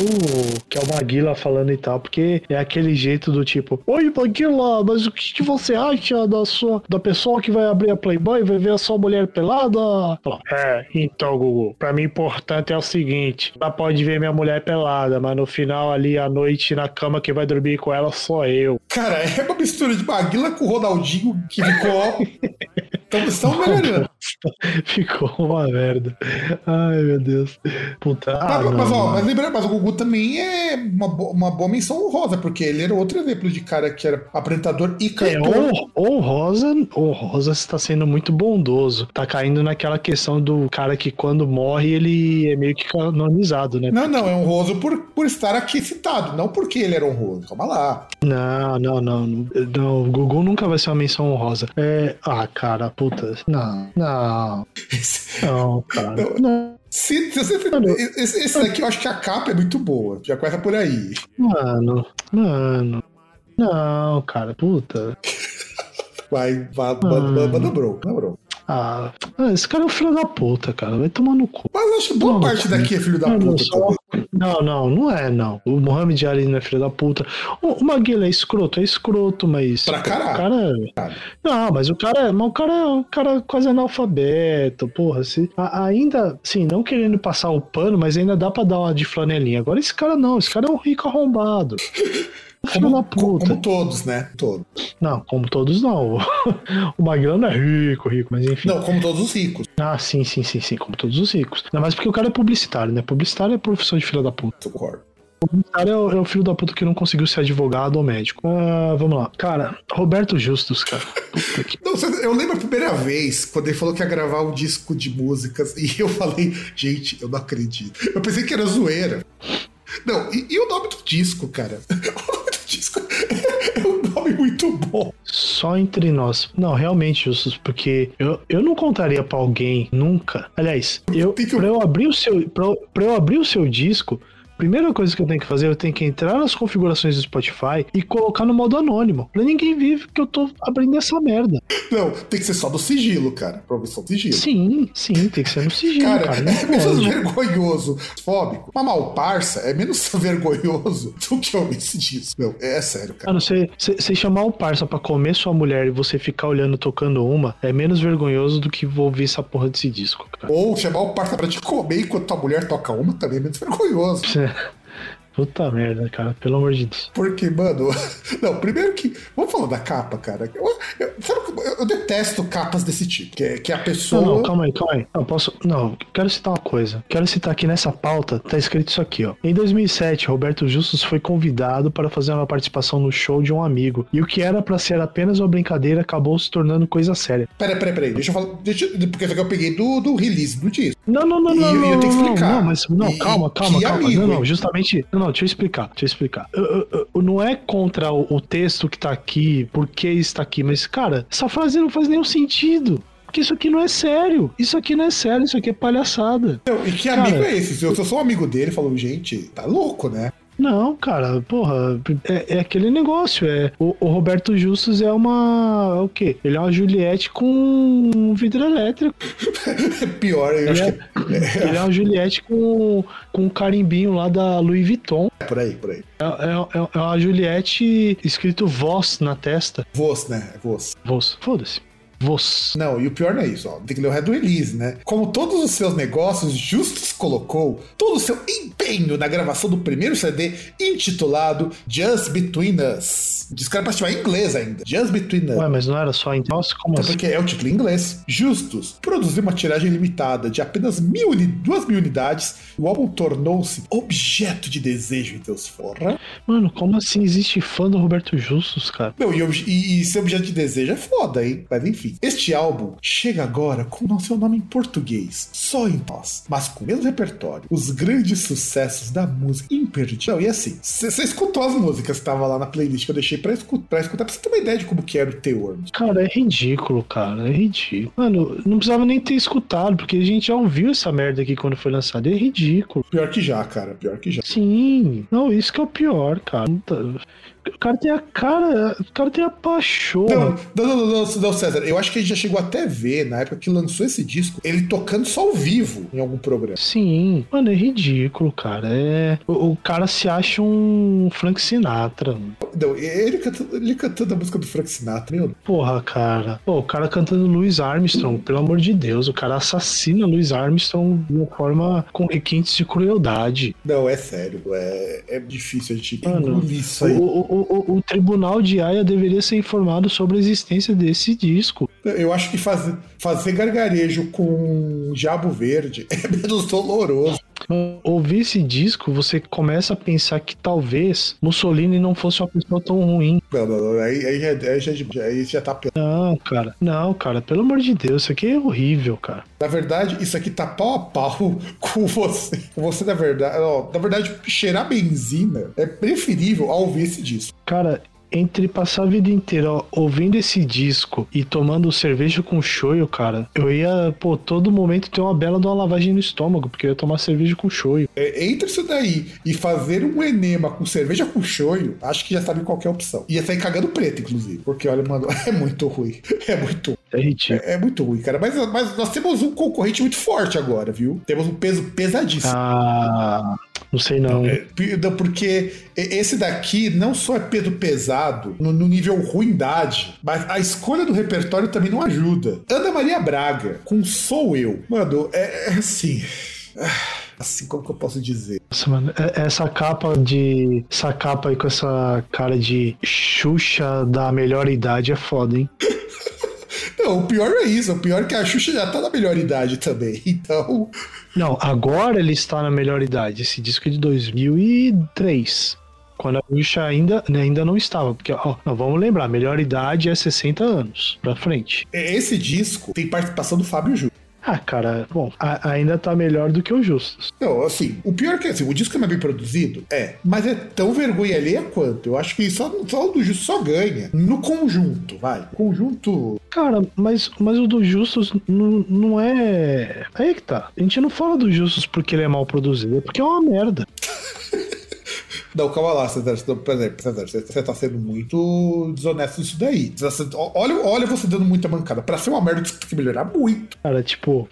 que é o Maguila falando e tal, porque é aquele jeito do tipo, Oi, Maguila, mas o que, que você acha da sua da pessoa que vai abrir a Playboy e vai ver a sua mulher pelada? É, então, Google, pra mim importante é o seguinte, ela pode ver minha mulher pelada, mas no final ali à noite na cama quem vai dormir com ela sou eu. Cara, é uma mistura de Maguila com o Ronaldinho que ficou. *laughs* então estão melhorando. *laughs* Ficou uma merda. Ai, meu Deus. Puta. Ah, mas, não, mas, ó, mas lembra, mas o Gugu também é uma, uma boa menção honrosa, porque ele era outro exemplo de cara que era apresentador e cantor. É, honrosa, honrosa está sendo muito bondoso. Tá caindo naquela questão do cara que quando morre ele é meio que canonizado, né? Não, não, é honroso por, por estar aqui citado, não porque ele era honroso. Calma lá. Não, não, não. não o Gugu nunca vai ser uma menção honrosa. É. Ah, cara, puta. Não, não. Não. Não, cara. Não. Se, se esse, esse daqui eu acho que a capa é muito boa. Já começa por aí. Mano, mano. Não, cara, puta. Vai, vai, manda bro, manda bro. Ah, esse cara é um filho da puta, cara. Vai tomar no cu. Mas acho que boa não, parte daqui é filho da puta só... Não, não, não é, não. O Mohamed Ali não é filho da puta. O, o Maguila é escroto, é escroto, mas. Pra caralho. O cara... É- não, mas o cara, é, mas o cara é um cara quase analfabeto, porra. Se, a, ainda, sim, não querendo passar o pano, mas ainda dá pra dar uma de flanelinha. Agora esse cara não, esse cara é um rico arrombado. *laughs* Como, como, todos, né? Todos. Não, como todos não. *laughs* o Magrano é rico, rico, mas enfim. Não, como todos os ricos. Ah, sim, sim, sim, sim, como todos os ricos. Não, mas porque o cara é publicitário, né? Publicitário é profissão de filha da puta. Concordo. Publicitário é o, é o filho da puta que não conseguiu ser advogado ou médico. Ah, vamos lá. Cara, Roberto Justus, cara. *laughs* Que... Não, eu lembro a primeira vez, quando ele falou que ia gravar um disco de músicas, *laughs* e eu falei, gente, eu não acredito. Eu pensei que era zoeira. Não, e, e o nome do disco, cara? Disco *laughs* é um nome muito bom. Só entre nós. Não, realmente, Justus, porque eu, eu não contaria para alguém nunca. Aliás, eu, que... pra, eu abrir o seu, pra, pra eu abrir o seu disco, Primeira coisa que eu tenho que fazer, eu tenho que entrar nas configurações do Spotify e colocar no modo anônimo. Pra ninguém ver que eu tô abrindo essa merda. Não, tem que ser só do sigilo, cara. Do sigilo. Sim, sim, tem que ser no sigilo, cara. cara *laughs* é menos vergonhoso, fóbico. Mamar o parça é menos *laughs* vergonhoso do que eu esse disso. Meu, é sério, cara. Mano, você, você chamar o parça pra comer sua mulher e você ficar olhando tocando uma é menos vergonhoso do que ouvir essa porra desse disco, cara. Ou chamar o parça pra te comer enquanto tua mulher toca uma também é menos vergonhoso. *laughs* É. *laughs* Puta merda, cara, pelo amor de Deus. Porque, mano. *laughs* Não, primeiro que. Vamos falar da capa, cara. Eu, eu, eu, eu detesto capas desse tipo. Que, é, que é a pessoa. Não, não, calma aí, calma aí. Não, posso. Não, quero citar uma coisa. Quero citar aqui nessa pauta, tá escrito isso aqui, ó. Em 2007, Roberto Justus foi convidado para fazer uma participação no show de um amigo. E o que era para ser apenas uma brincadeira acabou se tornando coisa séria. Peraí, peraí, peraí. Deixa eu falar. Deixa, porque eu peguei do, do release do disco. Não, não, não, e, não. E eu tenho que explicar. Não, mas. Não, calma, calma, calma. Amigo, não, não, justamente. Não, não, deixa eu explicar, deixa eu explicar. Eu, eu, eu, não é contra o, o, texto que tá aqui, por que está aqui, mas, cara, essa frase não faz nenhum sentido. Porque isso aqui não é sério. Isso aqui não é sério, isso aqui é palhaçada. E que cara, amigo é esse? Se eu, se eu sou um amigo dele, falou, gente, tá louco, né? Não, cara, porra, é, é aquele negócio. É, o, o, Roberto Justus é uma. É o quê? Ele é uma Juliette com um vidro elétrico. É *laughs* pior, eu ele acho é, que. Ele é uma Juliette com, com um carimbinho lá da Louis Vuitton. É por aí, por aí. É, é, é, é uma Juliette escrito Voz na testa. Voz, né? Voz. Voz. Foda-se. Você. Não, e o pior não é isso, ó. Tem que ler o resto do release, né? Como todos os seus negócios, Justus colocou todo o seu empenho na gravação do primeiro CD intitulado Just Between Us. Diz que era pra chamar em inglês ainda. Just Between Us. Ué, mas não era só em. Nossa, como Então, assim? porque é o título em inglês. Justus produziu uma tiragem limitada de apenas mil, duas mil unidades. O álbum tornou-se objeto de desejo em seus fora. Mano, como assim existe fã do Roberto Justus, cara? Não, e, e, e ser objeto de desejo é foda, hein? Mas enfim. Este álbum chega agora com o seu nome em português, só em nós, mas com o mesmo repertório, os grandes sucessos da música imperdível. E assim, você escutou as músicas que estavam lá na playlist que eu deixei pra escutar, pra escutar, pra você ter uma ideia de como que era o teor. Cara, é ridículo, cara. É ridículo. Mano, não precisava nem ter escutado, porque a gente já ouviu essa merda aqui quando foi lançado. É ridículo. Pior que já, cara, pior que já. Sim. Não, isso que é o pior, cara. O cara tem a cara. O cara tem a pachorra. Não, não, não, não, não, César, eu acho que a gente já chegou até a ver, na época que lançou esse disco, ele tocando só ao vivo em algum programa. Sim, mano, é ridículo, cara. É... O, cara se acha um Frank Sinatra. Não, ele cantando, ele cantando a música do Frank Sinatra, meu Porra, cara. Pô, o cara cantando Louis Armstrong, pelo amor de Deus. O cara assassina Louis Armstrong de uma forma com requintes de crueldade. Não, é sério, é, é difícil a gente engolir isso aí. o, o, o tribunal de Haia deveria ser informado sobre a existência desse disco. Eu acho que fazer, fazer gargarejo com Diabo Verde *laughs* é menos doloroso. Ouvir esse disco, você começa a pensar que talvez Mussolini não fosse uma pessoa tão ruim. Não, não, não, aí, aí, já, aí, já, já- aí já tá pior. Não, cara. Não, cara, pelo amor de Deus, isso aqui é horrível, cara. Na verdade, isso aqui tá pau a pau *laughs* com você. Com você, na verdade. ó, na verdade, cheirar benzina é preferível ao ouvir esse disco. Cara, entre passar a vida inteira ó, ouvindo esse disco e tomando cerveja com shoyu, cara, eu ia, pô, todo momento ter uma bela de uma lavagem no estômago, porque eu ia tomar cerveja com shoyu. É, entre isso daí e fazer um enema com cerveja com shoyu, acho que já sabe qual é a opção. Ia sair cagando preto, inclusive. Porque, olha, mano, *laughs* é muito ruim. É muito É ridículo. É, é muito ruim, cara. Mas, mas nós temos um concorrente muito forte agora, viu? Temos um peso pesadíssimo. Ah, não sei não. É, porque esse daqui não só é peso pesado no, no nível ruindade, mas a escolha do repertório também não ajuda. Ana Maria Braga, com Sou Eu. Mano, é, é assim. ah, Assim, como que eu posso dizer? Nossa, mano, é- essa capa de. Essa capa aí com essa cara de Xuxa da melhor idade é foda, hein? *laughs* Não, o pior é isso. O pior é que a Xuxa já tá na melhor idade também. *laughs* Então. Não, agora ele está na melhor idade. Esse disco é de 2003. Quando a Xuxa ainda, né, ainda não estava. Porque, ó, não, vamos lembrar, a melhor idade é 60 anos pra frente. Esse disco tem participação do Fábio Júnior. Ah, cara, bom, a- ainda tá melhor do que o Justus. Não, assim, o pior é que assim, o disco é mais bem produzido, é, mas é tão vergonha alheia quanto. Eu acho que só, só o do Justo só ganha. No conjunto, vai. Conjunto. Cara, mas, mas o do Justus não, não é. Aí que tá. A gente não fala do Justus porque ele é mal produzido, é porque é uma merda. *laughs* Não, calma lá, César. Você- Por exemplo, César, você, você tá sendo muito desonesto nisso daí. Você olha, olha você dando muita mancada. Pra ser uma merda, disco tem que melhorar muito. Cara, tipo,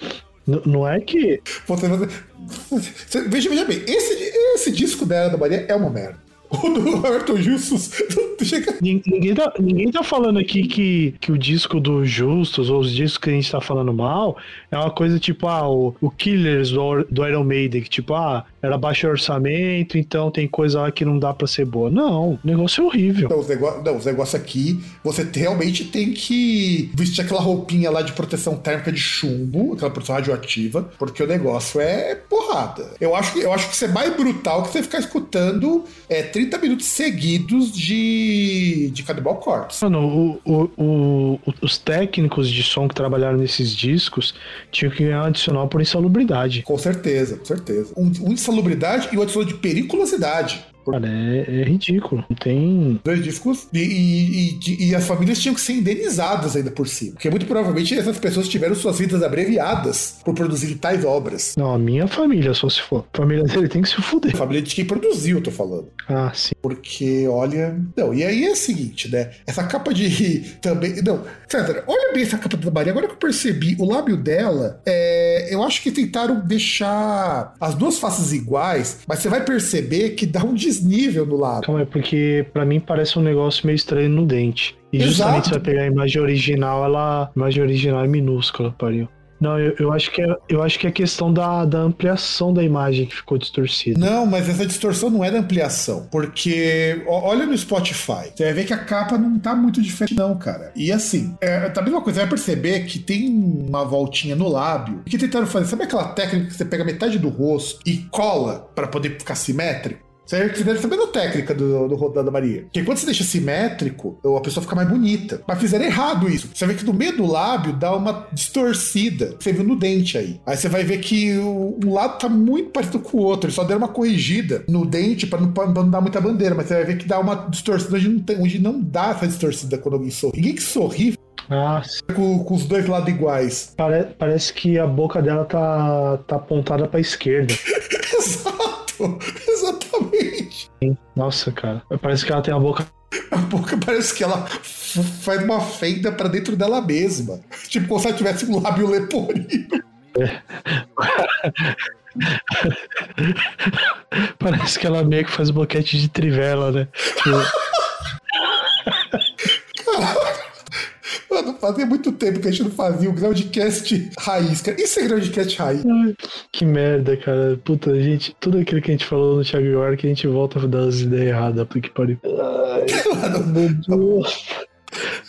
não é que. Você, você- veja, veja bem, esse, esse disco da Ana Maria é uma merda. *laughs* O do Roberto Justus *laughs* chega. Ninguém tá, ninguém tá falando aqui que, que o disco do Justus ou os discos que a gente tá falando mal é uma coisa tipo, ah, o, o Killers do, do Iron Maiden, que tipo, ah, era baixo orçamento, então tem coisa lá que não dá pra ser boa. Não, o negócio é horrível. Não, os negócios aqui, você te- realmente tem que vestir aquela roupinha lá de proteção térmica de chumbo, aquela proteção radioativa, porque o negócio é porrada. Eu acho que, eu acho que isso é mais brutal que você ficar escutando é, 30 minutos seguidos de, de Cannibal Corpse. Mano, o, o- o- os técnicos de som que trabalharam nesses discos tinham que ganhar um adicional por insalubridade. Com certeza, com certeza. Um, um de salubridade e o outro de periculosidade. Cara, é, é ridículo. Não tem. Dois discos e, e- e- e as famílias tinham que ser indenizadas ainda por cima. Porque muito provavelmente essas pessoas tiveram suas vidas abreviadas por produzirem tais obras. Não, a minha família, só se for. A família dele tem que se A fuder. família de quem produziu, tô falando. Ah, sim. Porque, olha. Não, e aí é o seguinte, né? Essa capa de. *laughs* Também. Não, César, olha bem essa capa da Maria. Agora que eu percebi, o lábio dela é. eu acho que tentaram deixar as duas faces iguais, mas você vai perceber que dá um desnível no lado. Calma, é porque para mim parece um negócio meio estranho no dente. E justamente você vai pegar a imagem original, ela. A imagem original é minúscula, pariu. Não, eu, eu, acho que é, eu acho que é questão da, da ampliação da imagem que ficou distorcida. Não, mas essa distorção não é da ampliação, porque olha no Spotify, você vai ver que a capa não tá muito diferente não, cara. E assim, é, tá a mesma coisa, você vai perceber que tem uma voltinha no lábio, que tentaram fazer, sabe aquela técnica que você pega metade do rosto e cola para poder ficar simétrico? Você deve saber a técnica do, do da Maria. Porque quando você deixa simétrico, a pessoa fica mais bonita. Mas fizeram errado isso. Você vê que no meio do lábio dá uma distorcida. Você viu no dente aí. Aí você vai ver que o, um lado tá muito parecido com o outro. Eles só deram uma corrigida no dente pra não, pra não dar muita bandeira. Mas você vai ver que dá uma distorcida onde não, tem, onde não dá essa distorcida quando alguém sorri. Ninguém que sorri ah, com, com, os dois lados iguais. Pare, parece que a boca dela tá, tá apontada pra esquerda. Exato! *laughs* *laughs* Exatamente! Nossa, cara. Parece que ela tem a boca. A boca parece que ela faz uma fenda para dentro dela mesma. Tipo, como se ela tivesse um lábio leporino. É. *laughs* Parece que ela meio que faz boquete de trivela, né? *laughs* Mano, fazia muito tempo que a gente não fazia o Groundcast raiz, cara. Isso é Groundcast raiz. Ai, que merda, cara. Puta, gente, tudo aquilo que a gente falou no Thiago York, a gente volta a dar as ideias erradas, porque pariu. *laughs* Ai, meu Deus.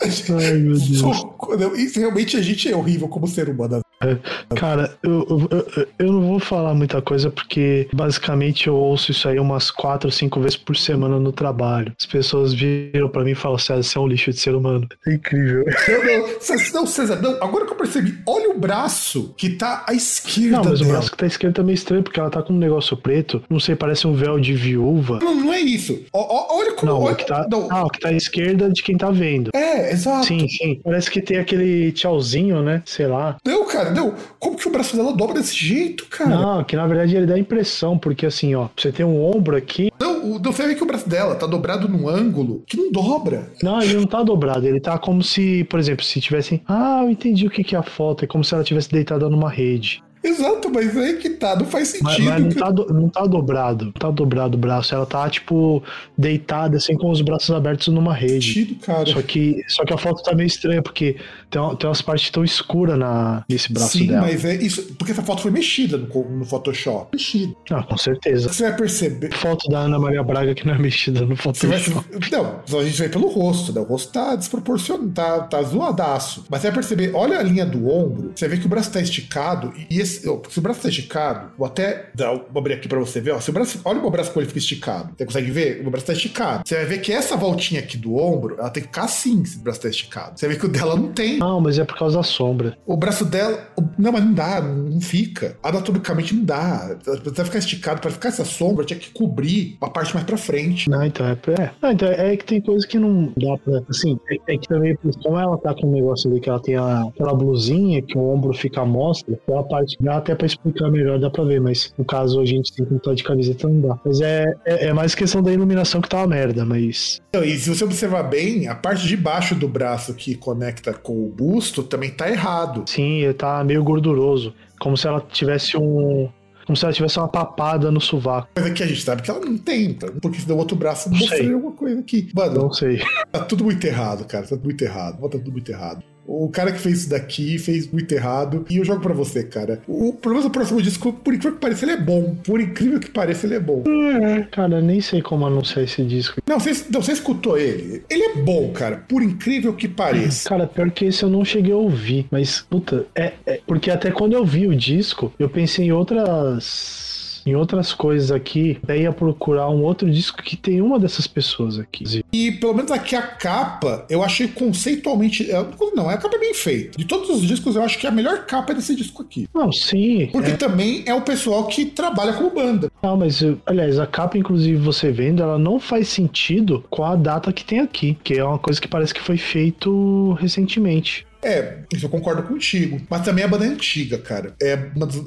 Ai, meu Deus. Isso realmente a gente é horrível como ser humano. *laughs* Cara, eu, eu, eu, não vou falar muita coisa porque basicamente eu ouço isso aí umas quatro ou cinco vezes por semana no trabalho. As pessoas viram pra mim e falam: César, você é um lixo de ser humano. É incrível. Não, não, César, não, agora que eu percebi, olha o braço que tá à esquerda. Não, mas dela. o braço que tá à esquerda tá meio estranho porque ela tá com um negócio preto. Não sei, parece um véu de viúva. Não, não é isso. O, olha como. Não, olha, o que tá, não. Ah, o que tá à esquerda de quem tá vendo. É, exato. Sim, sim. Parece que tem aquele tchauzinho, né? Sei lá. Não, cara, não. Como que o braço dela dobra desse jeito, cara? Não, que na verdade ele dá impressão, porque assim, ó, você tem um ombro aqui. Não, não você vê que o braço dela tá dobrado num ângulo que não dobra. Não, ele não tá dobrado, ele tá como se, por exemplo, se tivessem. Ah, eu entendi o que, que é a foto. É como se ela tivesse deitada numa rede. Exato, mas é que tá, não faz sentido. Mas, mas não, tá do, não tá dobrado, não tá dobrado o braço. Ela tá, tipo, deitada, assim, com os braços abertos numa rede. Sentido, cara. Só que, só que a foto tá meio estranha, porque tem, tem umas partes tão escuras na, nesse braço Sim, dela. Sim, mas é isso. Porque essa foto foi mexida no, no Photoshop. Mexida. Ah, com certeza. Você vai perceber. Foto da Ana Maria Braga que não é mexida no Photoshop. Vai, não, a gente vai pelo rosto, né? O rosto tá desproporcionado, tá, tá zoadaço. Mas você vai perceber, olha a linha do ombro, você vê que o braço tá esticado, e esse, se o braço tá esticado, vou até dar, vou abrir aqui pra você ver, ó. Se o braço, olha o meu braço como ele fica esticado. Você consegue ver? O meu braço tá esticado. Você vai ver que essa voltinha aqui do ombro, ela tem que ficar assim, se o braço tá esticado. Você vê que o dela não tem. Não, mas é por causa da sombra. O braço dela. Não, mas não dá, não fica. Anatomicamente não dá. Pra ficar esticado, pra ficar essa sombra, tinha que cobrir a parte mais pra frente. Não, então é. é. Não, então é que tem coisa que não dá pra. Assim, é, é que também, como ela tá com um negócio ali que ela tem a, aquela blusinha que o ombro fica à mostra, aquela parte dá até pra explicar melhor, dá pra ver, mas no caso a gente tem que estar de camiseta, não dá. Mas é, é, é, mais questão da iluminação que tá uma merda, mas. Então, e se você observar bem, a parte de baixo do braço que conecta com o busto também tá errado. Sim, ele tá meio gorduroso. Como se ela tivesse um, como se ela tivesse uma papada no sovaco. Coisa que a gente sabe que ela não tem, então, porque se deu outro braço, mostrei alguma coisa aqui. Mano, não sei. Tá tudo muito errado, cara. Tá tudo muito errado. Tá tudo muito errado. O cara que fez isso daqui fez muito errado. E eu jogo pra você, cara. O problema do próximo disco, por incrível que pareça, ele é bom. Por incrível que pareça, ele é bom. É, cara, nem sei como anunciar esse disco. Não, você, não, você escutou ele. Ele é bom, cara. Por incrível que pareça. Cara, pior que esse eu não cheguei a ouvir. Mas, puta, é, é porque até quando eu vi o disco, eu pensei em outras em outras coisas aqui, daí ia procurar um outro disco que tem uma dessas pessoas aqui. E pelo menos aqui a capa, eu achei conceitualmente. É, não, a capa é bem feita. De todos os discos, eu acho que a melhor capa é desse disco aqui. Não, sim. Porque é... também é o pessoal que trabalha como banda. Não, mas, aliás, a capa, inclusive, você vendo, ela não faz sentido com a data que tem aqui, que é uma coisa que parece que foi feito recentemente. É, isso eu concordo contigo. Mas também a banda é antiga, cara. É,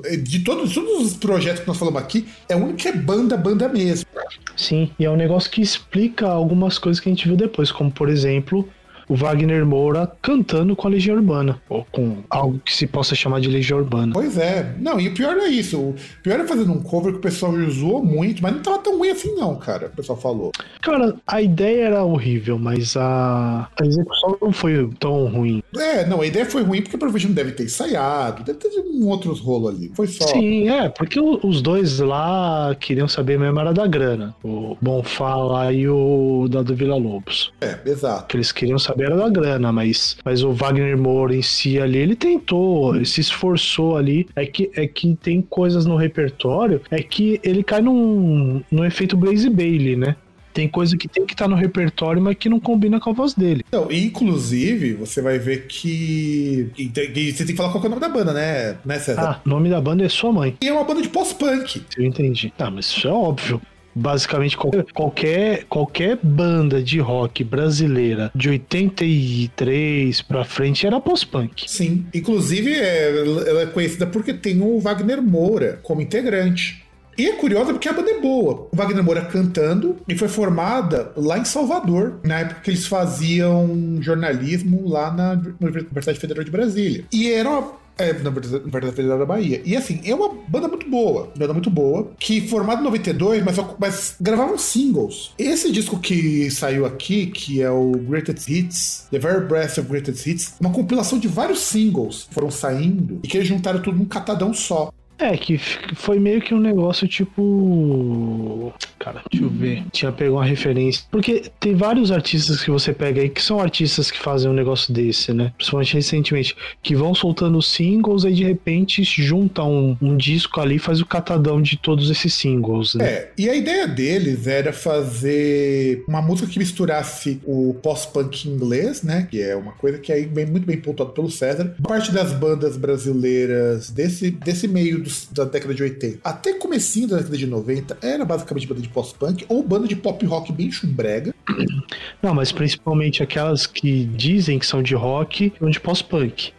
é de todos, todos os projetos que nós falamos aqui, é a única banda, banda mesmo. Sim, e é um negócio que explica algumas coisas que a gente viu depois, como por exemplo, o Wagner Moura cantando com a Legião Urbana, ou com algo que se possa chamar de Legião Urbana. Pois é. Não, e o pior não é isso. O pior é fazendo um cover que o pessoal zoou muito, mas não tava tão ruim assim, não, cara. O pessoal falou. Cara, a ideia era horrível, mas a, a execução não foi tão ruim. É, não, a ideia foi ruim porque provavelmente deve ter ensaiado, deve ter um outros rolo ali. Foi só. Sim, é, porque os dois lá queriam saber mesmo era da grana. O Bonfá lá e o da do Vila Lobos. É, exato. Que eles queriam saber era da grana, mas, mas o Wagner Moura em si ali, ele tentou, ele se esforçou ali. É que, é que tem coisas no repertório, é que ele cai num, num efeito Blaze Bailey, né? Tem coisa que tem que estar tá no repertório, mas que não combina com a voz dele. Então, inclusive, você vai ver que. E você tem que falar qual é o nome da banda, né, né César? Ah, o nome da banda é Sua Mãe. E é uma banda de pós-punk. Eu entendi. Tá, mas isso é óbvio basicamente qualquer, qualquer banda de rock brasileira de 83 pra frente era post-punk. Sim. Inclusive, é, ela é conhecida porque tem o Wagner Moura como integrante. E é curiosa porque a banda é boa. O Wagner Moura cantando e foi formada lá em Salvador, na época que eles faziam jornalismo lá na Universidade Federal de Brasília. E era uma é, na verdade, Federal da Bahia. E assim, é uma banda muito boa. Banda muito boa. Que formada em 92, mas, mas gravavam singles. Esse disco que saiu aqui, que é o Greatest Hits, The Very Breath of Greatest Hits, uma compilação de vários singles que foram saindo e que eles juntaram tudo num catadão só. É, que foi meio que um negócio tipo. Cara, deixa eu ver. Tinha pegado uma referência. Porque tem vários artistas que você pega aí que são artistas que fazem um negócio desse, né? Principalmente recentemente. Que vão soltando singles e de repente juntam um, um disco ali faz o catadão de todos esses singles, né? É, e a ideia deles era fazer uma música que misturasse o pós-punk inglês, né? Que é uma coisa que é bem, muito bem pontuado pelo César. Parte das bandas brasileiras desse, desse meio da década de 80 até comecinho da década de 90 era basicamente banda de post-punk ou banda de pop rock bem chumbrega. Não, mas principalmente aquelas que dizem que são de rock ou de pós-punk.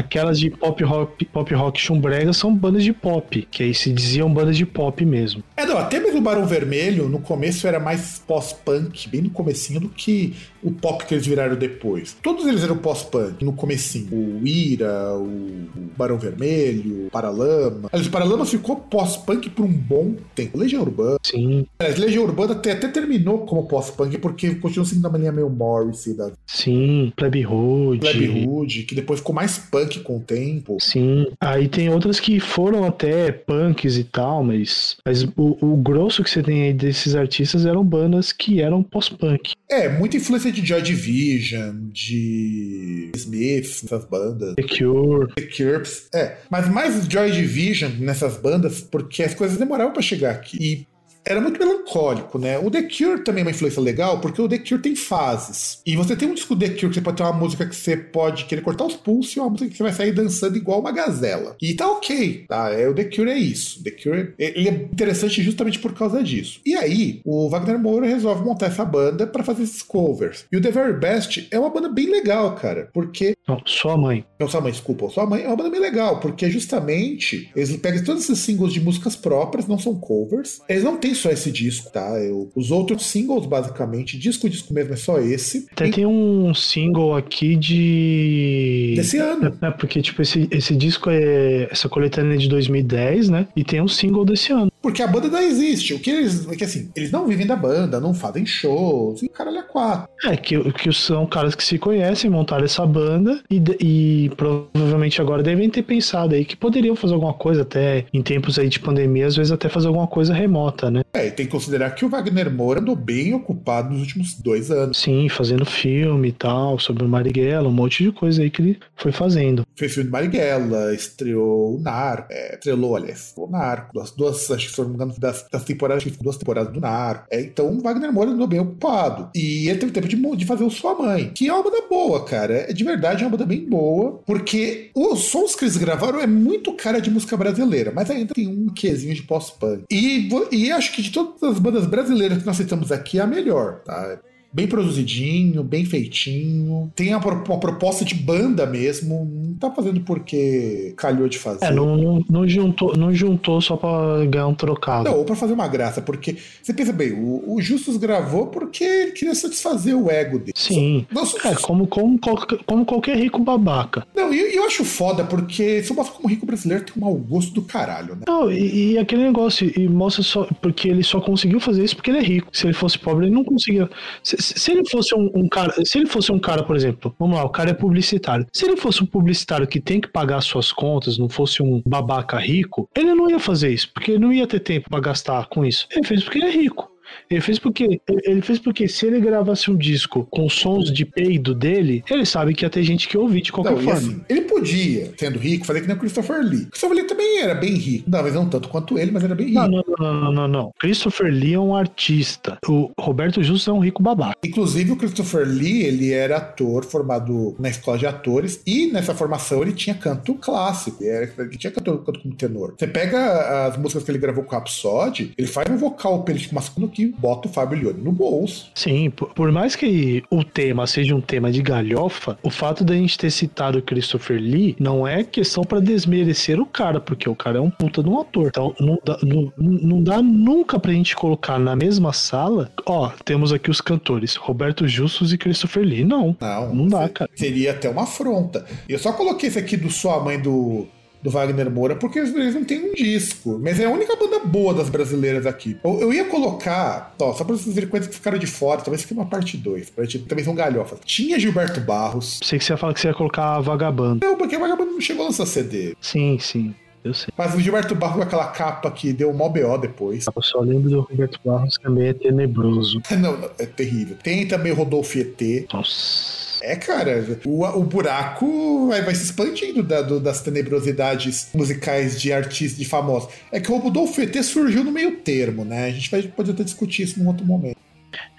Aquelas de pop rock, pop rock chumbrega são bandas de pop, que aí se diziam bandas de pop mesmo. É, não, até mesmo o Barão Vermelho, no começo era mais pós-punk, bem no comecinho, do que o pop que eles viraram depois. Todos eles eram pós-punk no comecinho. O Ira, o Barão Vermelho, o Paralama. Aliás, o Paralama ficou pós-punk por um bom tempo. Legião Urbana. Sim. Aliás, Legião Urbana até, até terminou como pós-punk, porque continuou seguindo uma linha meio Morrissey da... Sim, Plebe Hood. Plebe Hood, que depois ficou mais punk com o tempo. Sim. Aí tem outras que foram até punks e tal, mas, mas o, o grosso que você tem aí desses artistas eram bandas que eram pós-punk. É, muita influência de Joy Division, de Smith, essas bandas. The Cure. The Cure. É, mas mais Joy Division nessas bandas, porque as coisas demoravam para chegar aqui. E era muito melancólico, né? O The Cure também é uma influência legal, porque o The Cure tem fases. E você tem um disco The Cure que você pode ter uma música que você pode querer cortar os pulsos e uma música que você vai sair dançando igual uma gazela. E tá ok, tá? É, o The Cure é isso. The Cure ele é interessante justamente por causa disso. E aí, o Wagner Moura resolve montar essa banda para fazer esses covers. E o The Very Best é uma banda bem legal, cara, porque. Não, sua mãe. Não, sua mãe, desculpa. Sua mãe é uma banda bem legal, porque justamente eles pegam todos esses singles de músicas próprias, não são covers. Eles não têm só esse disco, tá? Eu, os outros singles, basicamente, disco disco mesmo é só esse. Até e... tem um single aqui de. Desse ano. É, porque, tipo, esse, esse disco é. Essa coletânea é de 2010, né? E tem um single desse ano. Porque a banda ainda existe. O que eles. É que assim, eles não vivem da banda, não fazem shows, e caralho é quatro. É, que, que são caras que se conhecem, montaram essa banda e, e provavelmente agora devem ter pensado aí que poderiam fazer alguma coisa até em tempos aí de pandemia, às vezes até fazer alguma coisa remota, né? É, e tem que considerar que o Wagner Moura andou bem ocupado nos últimos dois anos. Sim, fazendo filme e tal, sobre o Marighella, um monte de coisa aí que ele foi fazendo. Fez filme do Marighella, estreou o Narco, é, estrelou, aliás, o Narco, duas, duas, acho que se não me engano, das, das temporadas, duas temporadas do Narco. É, então o Wagner Moura andou bem ocupado. E ele teve tempo de, de fazer o Sua Mãe, que é uma banda boa, cara. É de verdade é uma banda bem boa, porque os sons que eles gravaram é muito cara de música brasileira, mas ainda tem um quezinho de pós-punk. E, e acho que de todas as bandas brasileiras que nós citamos aqui, é a melhor, tá? Bem produzidinho, bem feitinho. Tem uma, uma proposta de banda mesmo. Não tá fazendo porque calhou de fazer. É, não, não, não juntou, não juntou só pra ganhar um trocado. Não, ou pra fazer uma graça, porque você pensa bem, o, o Justus gravou porque ele queria satisfazer o ego dele. Sim. Nossa, é, como, como, como qualquer rico babaca. Não, e eu, eu acho foda porque se mostra como rico brasileiro tem um mau gosto do caralho, né? Não, e, e, aquele negócio, e mostra só, porque ele só conseguiu fazer isso porque ele é rico. Se ele fosse pobre, ele não conseguia. Se, se ele fosse um, um, cara, se ele fosse um cara, por exemplo, vamos lá, o cara é publicitário. Se ele fosse um publicitário que tem que pagar suas contas, não fosse um babaca rico, ele não ia fazer isso, porque ele não ia ter tempo para gastar com isso. Ele fez porque ele é rico. Ele fez porque ele fez porque se ele gravasse um disco com sons de peido dele, ele sabe que ia ter gente que ouvir de qualquer não, forma. Assim, ele podia, sendo rico, fazer que nem o Christopher Lee. Christopher Lee também era bem rico. Talvez não tanto quanto ele, mas era bem rico. Não, não, não, não, não, não. Christopher Lee é um artista. O Roberto Justus é um rico babaca. Inclusive, o Christopher Lee, ele era ator formado na escola de atores e nessa formação ele tinha canto clássico. Ele, era, ele tinha canto, canto como tenor. Você pega as músicas que ele gravou com o Rhapsody, ele faz um vocal pelístico masculino que bota o Fábio Lione no bolso. Sim, por, por, mais que o tema seja um tema de galhofa, o fato da gente ter citado o Christopher Lee não é questão para desmerecer o cara, porque o cara é um puta de um ator. Então não dá, não, não dá nunca pra gente colocar na mesma sala, ó, temos aqui os cantores, Roberto Justus e Christopher Lee. Não, não, não dá, cara. Seria até uma afronta. Eu só coloquei esse aqui do Sua Mãe do do Wagner Moura, porque eles não têm um disco. Mas é a única banda boa das brasileiras aqui. Eu, eu ia colocar, ó, só pra vocês verem coisas que ficaram de fora, talvez fique uma parte 2, pra gente também são galhofas. Tinha Gilberto Barros. Sei que você ia falar que você ia colocar a Vagabanda. Não, porque a Vagabanda não chegou a lançar CD. Sim, sim. Eu sei. Mas o Gilberto Barros com aquela capa que deu mó BO depois. Eu só lembro do Gilberto Barros também é tenebroso. *laughs* não, não, é terrível. Tem também o Rodolfo ET. Nossa. É, cara, o, o buraco vai, vai se expandindo da, do, das tenebrosidades musicais de artistas, de famosos. É que o Rodolfo ET surgiu no meio termo, né? A gente vai, pode até discutir isso num outro momento.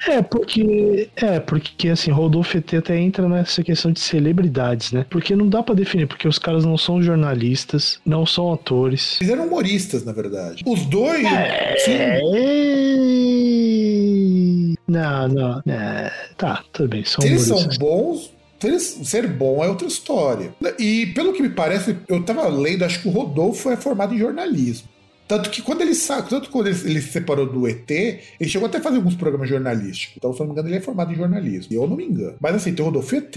É, porque. É, porque assim, Rodolfo ET até entra nessa questão de celebridades, né? Porque não dá para definir, porque os caras não são jornalistas, não são atores. Eles eram humoristas, na verdade. Os dois. É... Sim. Não, não. É, tá, tudo bem. São eles são bons, ser bom é outra história. E pelo que me parece, eu tava lendo, acho que o Rodolfo é formado em jornalismo. Tanto que quando ele sa... tanto quando ele, ele, se separou do ET, ele chegou até a fazer alguns programas jornalísticos. Então, se eu não me engano, ele é formado em jornalismo. Eu não me engano. Mas assim, tem o Rodolfo ET,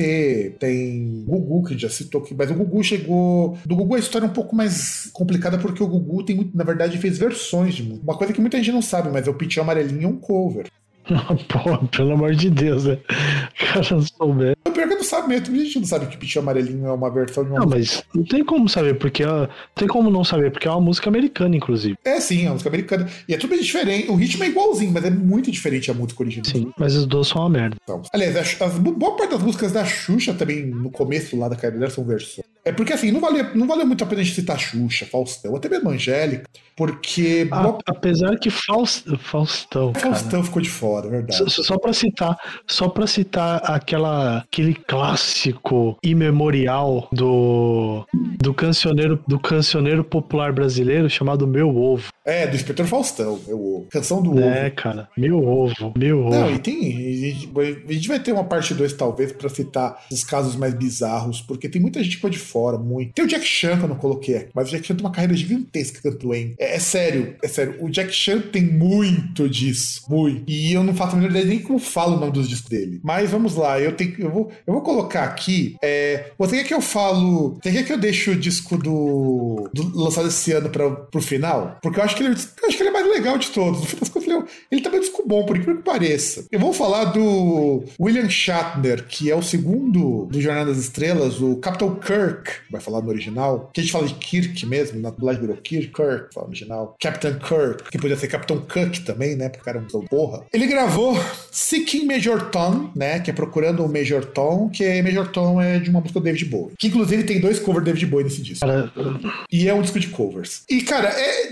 tem Gugu, que já citou aqui, mas o Gugu chegou. Do Gugu a história é um pouco mais complicada, porque o Gugu tem na verdade, fez versões de. Uma coisa que muita gente não sabe, mas é o Pitinho Amarelinho é um cover. *laughs* Pô, pelo amor de Deus, né? O cara não souber. O pior que não sabe mesmo, a gente não sabe que Pichu Amarelinho é uma versão de uma Não, mas não tem como saber, porque é, tem como não saber, porque é uma música americana, inclusive. É sim, é uma música americana. E é tudo diferente. O ritmo é igualzinho, mas é muito diferente a música original. Sim, mas os dois são uma merda. Então, aliás, as, as, boa parte das músicas da Xuxa também, no começo lá da carreira dela, são versões. É porque assim, não valeu, não valeu muito a pena a gente citar Xuxa, Faustão, até mesmo Angélica, porque. A, boa... Apesar que Faust, Faustão. Faustão cara, ficou de fora, é verdade. Só, só pra citar, só pra citar aquela, aquele clássico imemorial do, do cancioneiro do cancioneiro popular brasileiro chamado Meu Ovo. É, do Inspetor Faustão, Meu Ovo. Canção do é, Ovo. É, cara, Meu Ovo, Meu Ovo. Não, e tem. A gente, vai ter uma parte 2, talvez, pra citar os casos mais bizarros, porque tem muita gente que pode fora, muito. Tem o Jack Chan que eu não coloquei aqui, mas o Jack Chan tem uma carreira gigantesca canto em. É, é, sério, é sério. O Jack Chan tem muito disso, muito. E eu não faço a menor ideia nem como falo o nome dos discos dele. Mas vamos lá, eu tenho, eu vou, eu vou colocar aqui. É, você quer que eu falo? Você quer que eu deixe o disco do, do lançado esse ano para pro final? Porque eu acho que ele, acho que ele é mais legal de todos. No fim das contas, ele, é ele também é um disco bom, por incrível que pareça. Eu vou falar do William Shatner, que é o segundo do Jornada das Estrelas, o Captain Kirk Kirk, vai falar no original, que a gente fala de Kirk mesmo, na dublagem virou Kirk, Kirk, fala no original. Captain Kirk, que podia ser Capitão Cook também, né? Porque o cara é um porra. Ele gravou Seeking Major Tom, né? Que é Procurando o Major Tom, que é Major Tom é de uma música do David Bowie. Que inclusive tem dois covers do David Bowie nesse disco. E é um disco de covers. E, cara, é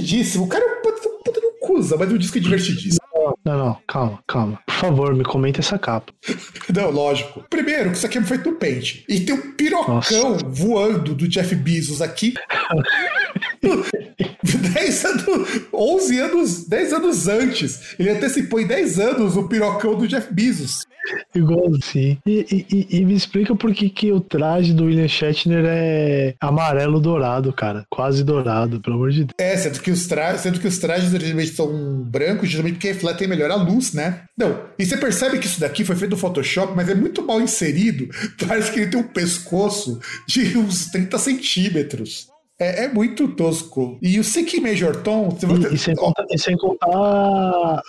divertidíssimo. O cara é um puta de um cusa, mas o disco é divertidíssimo. Não, não, calma, calma. Por favor, me comenta essa capa. *laughs* não, lógico. Primeiro, que isso aqui é feito no Paint. E tem um pirocão Nossa. voando do Jeff Bezos aqui. *laughs* *laughs* 10 anos, 11 anos, 10 anos antes. Ele antecipou em 10 anos o pirocão do Jeff Bezos. Igual assim. E, e, e, me explica por que, que o traje do William Shatner é amarelo dourado, cara. Quase dourado, pelo amor de Deus. É, sendo que os, tra sendo que os trajes originalmente são brancos, justamente porque refletem melhor a luz, né? Não, e você percebe que isso daqui foi feito no Photoshop, mas é muito mal inserido. *laughs* Parece que ele tem um pescoço de uns 30 centímetros. É, é, muito tosco. E o Sick Major Tom. E, e, sem contar, e sem contar,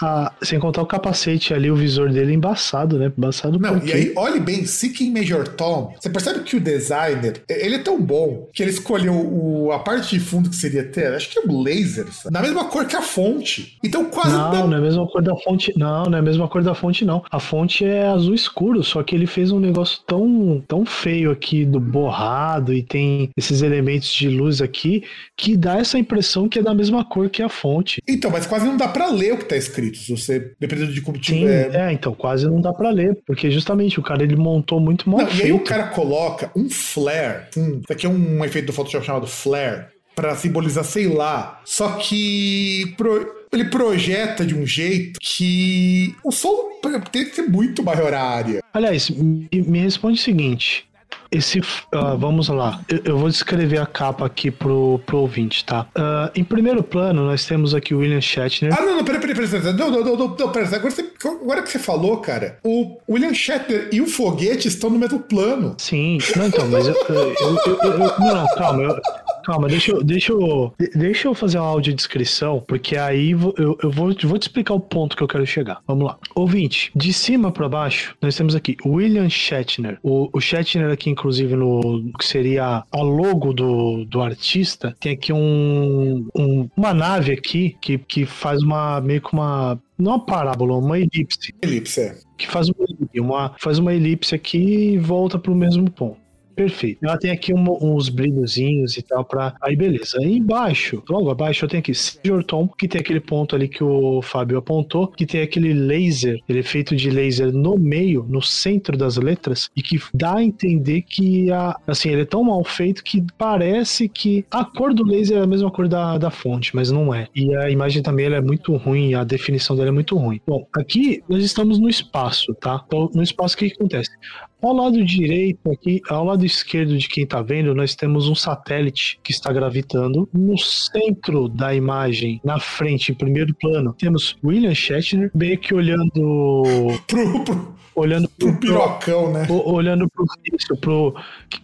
a, sem contar o capacete ali, o visor dele embaçado, né? Embaçado Não, e aí, olhe bem, Seeking Major Tom. Você percebe que o designer, ele é tão bom que ele escolheu o, a parte de fundo que seria ter, acho que é um laser, sabe? na mesma cor que a fonte. Então quase. Não, não, não é a mesma cor da fonte. Não, não é a mesma cor da fonte, não. A fonte é azul escuro, só que ele fez um negócio tão, tão feio aqui do borrado e tem esses elementos de luz aqui que dá essa impressão que é da mesma cor que a fonte. Então, mas quase não dá para ler o que tá escrito, se você, dependendo de como tiver. Sim, é, então, quase não dá para ler, porque justamente o cara ele montou muito mal não, feito. E aí o cara coloca um flare, isso aqui é um efeito do Photoshop chamado flare, para simbolizar, sei lá. Só que pro, ele projeta de um jeito que o som tem que ser muito maior a área. Aliás, me, me responde o seguinte: esse. Uh, vamos lá. Eu, eu, vou descrever a capa aqui pro, pro ouvinte, tá? Uh, em primeiro plano, nós temos aqui o William Shatner. Ah, não, não, peraí, peraí, peraí. peraí. Não, não, não, não, não peraí. Agora, você, agora que você falou, cara, o William Shatner e o foguete estão no mesmo plano. Sim, não, então, mas eu. eu, eu, eu não, não, calma. Eu, Calma, deixa eu, deixa eu, deixa eu fazer uma audiodescrição, porque aí eu, eu vou, vou te explicar o ponto que eu quero chegar. Vamos lá. Ouvinte, de cima para baixo, nós temos aqui William Shatner. O, o Shatner aqui, inclusive, no que seria a logo do, do artista, tem aqui um, um uma nave aqui que, que faz uma meio que uma não uma parábola, uma elipse. Elipse, é. Que faz uma, uma, faz uma elipse aqui e volta para o mesmo ponto. Perfeito. Ela tem aqui um, uns brilhozinhos e tal para Aí beleza. Aí embaixo, logo abaixo, eu tenho aqui Sr. Tom, que tem aquele ponto ali que o Fábio apontou, que tem aquele laser, ele é feito de laser no meio, no centro das letras, e que dá a entender que a, assim, ele é tão mal feito que parece que a cor do laser é a mesma cor da, da fonte, mas não é. E a imagem também é muito ruim, a definição dela é muito ruim. Bom, aqui nós estamos no espaço, tá? Então, no espaço, o que, que acontece? Ao lado direito aqui, ao lado esquerdo de quem está vendo, nós temos um satélite que está gravitando. No centro da imagem, na frente, em primeiro plano, temos William Shatner, meio que olhando *laughs* pro, pro, olhando pro, pro pirocão, né? Olhando pro isso, pro,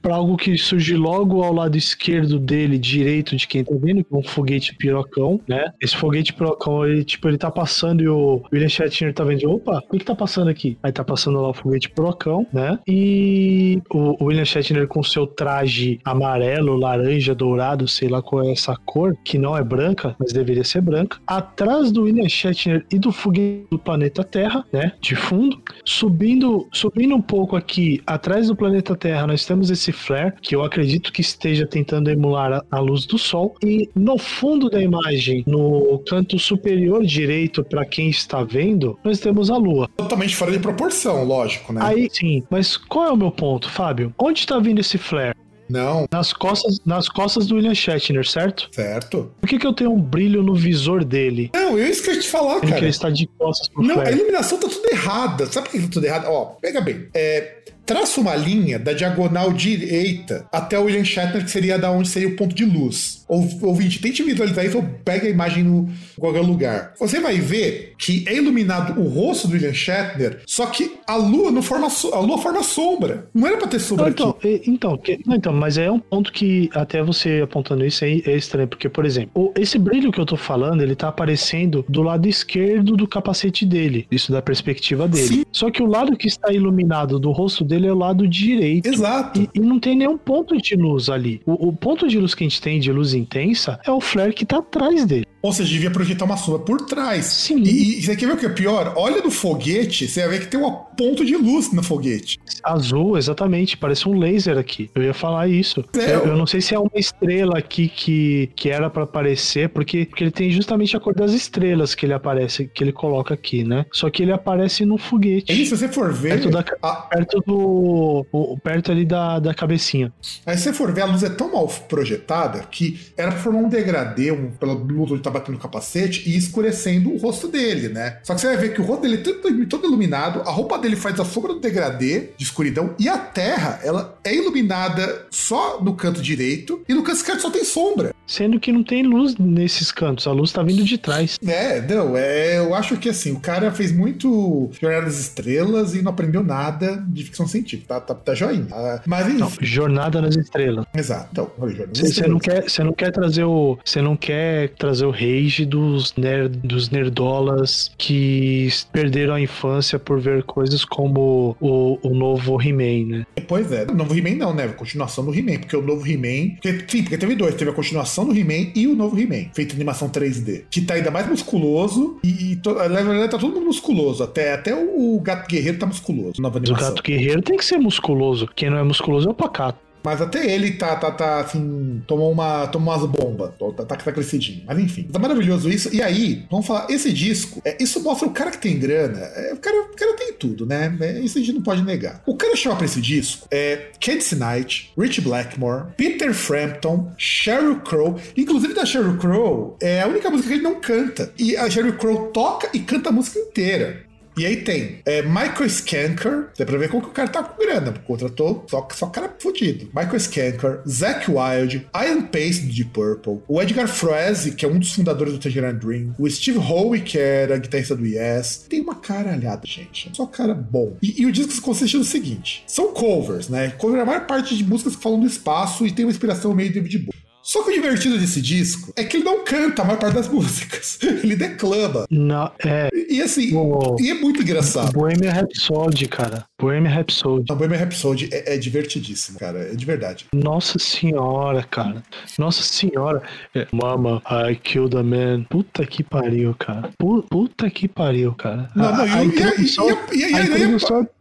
pra algo que surge logo ao lado esquerdo dele, direito de quem tá vendo, que é um foguete pirocão, né? Esse foguete pirocão, ele, tipo, ele tá passando e o William Shatner tá vendo, opa, o que, que tá passando aqui? Aí tá passando lá o foguete pirocão, né? E o William Shatner com seu traje amarelo, laranja, dourado, sei lá qual é essa cor, que não é branca, mas deveria ser branca. Atrás do William Shatner e do foguete do planeta Terra, né? De fundo, subindo Subindo, subindo um pouco aqui, atrás do planeta Terra, nós temos esse flare, que eu acredito que esteja tentando emular a, a luz do Sol. E no fundo da imagem, no canto superior direito, para quem está vendo, nós temos a Lua. Totalmente fora de proporção, lógico, né? Aí sim, mas qual é o meu ponto, Fábio? Onde está vindo esse flare? Não. Nas costas, nas costas do William Shatner, certo? Certo. Por que, que eu tenho um brilho no visor dele? Não, eu esqueci de te falar, Porque cara. ele está de costas pro Não, flare. a iluminação tá tudo errada. Sabe por que tá tudo errado? Ó, pega bem. É, traça uma linha da diagonal direita até o William Shatner, que seria da onde seria o ponto de luz. Ou, ouvinte, tente visualizar isso ou pega a imagem no qualquer lugar. Você vai ver que é iluminado o rosto do William Shatner, só que a lua não forma a lua forma sombra. Não era pra ter sombra então, aqui. e- então, que- não, então, mas é um ponto que até você apontando isso aí é estranho, porque, por exemplo, esse brilho que eu tô falando, ele tá aparecendo do lado esquerdo do capacete dele, isso da perspectiva dele. Sim. Só que o lado que está iluminado do rosto dele é o lado direito. Exato. E, e não tem nenhum ponto de luz ali. O, o ponto de luz que a gente tem de luz intensa é o flare que tá atrás dele. Ou seja, devia projetar uma sombra por trás. Sim. E, e você quer ver o que é pior? Olha no foguete, você vai ver que tem um ponto de luz no foguete. Azul, exatamente. Parece um laser aqui. Eu ia falar isso. É, eu, eu não sei se é uma estrela aqui que, que era para aparecer, porque, porque ele tem justamente a cor das estrelas que ele aparece, que ele coloca aqui, né? Só que ele aparece no foguete. É isso, se você for ver. Perto, da, a- perto do. o- Perto ali da, da cabecinha. Aí se você for ver, a luz é tão mal projetada que era pra formar um degradê, um, pela luz tá batendo o capacete e escurecendo o rosto dele, né? Só que você vai ver que o rosto dele é todo, iluminado, a roupa dele faz a sombra do degradê de escuridão e a terra, ela é iluminada só no canto direito e no canto esquerdo só tem sombra. Sendo que não tem luz nesses cantos, a luz tá vindo de trás. É, não, é, eu acho que assim, o cara fez muito Jornada das Estrelas e não aprendeu nada de ficção científica. Tá, tá, tá joinha. Ah, Mas enfim, Não, Jornada nas Estrelas. exato. Então, Você não quer, você não quer trazer o, você não quer trazer o rage dos nerd, dos nerdolas que perderam a infância por ver coisas como o, o novo He-Man, né? Pois é, o novo He-Man não, né? Continuação do He-Man, porque o novo He-Man. Sim, porque teve dois: teve a continuação do He-Man e o novo He-Man, feito em animação 3D, que tá ainda mais musculoso e, e to- na verdade tá todo mundo musculoso. Até, até o, Gato Guerreiro tá musculoso, nova Mas o animação. gato guerreiro tem que ser musculoso. Quem não é musculoso é o pacato. Mas até ele tá, tá, tá assim, tomou, uma, tomou umas bombas, tá, tá, tá crescidinho. Mas enfim, tá maravilhoso isso. E aí, vamos falar, esse disco, é, isso mostra o cara que tem grana, é, o, cara, o cara tem tudo, né? É, isso a gente não pode negar. O cara chama pra esse disco é Candice Knight, Rich Blackmore, Peter Frampton, Sheryl Crow. Inclusive da Sheryl Crow, é a única música que ele não canta. E a Sheryl Crow toca e canta a música inteira. E aí tem é, Michael Skanker, dá pra ver como que o cara tá com grana, contratou só, só cara fudido. Michael Skanker, Zack Wild, Ian Pace de Purple, o Edgar Froese, que é um dos fundadores do Tangerine Dream, o Steve Howe, que era guitarrista do Yes. Tem uma caralhada, gente. Só cara bom. E, e o disco consiste no seguinte: são covers, né? Cover a maior parte de músicas que falam do espaço e tem uma inspiração meio David Bowie. Só que o divertido desse disco é que ele não canta a maior parte das *laughs* músicas. Ele declama. Na, é, E assim, o e é muito engraçado. Bohemian Rhapsody, cara. Bohemian Rhapsody. A Bohemian Rhapsody é, é divertidíssimo, cara. É de verdade. Nossa senhora, cara. Nossa senhora. É, Mama, I killed a man. Puta que pariu, cara. Pu- Puta que pariu, cara. Não, não, a,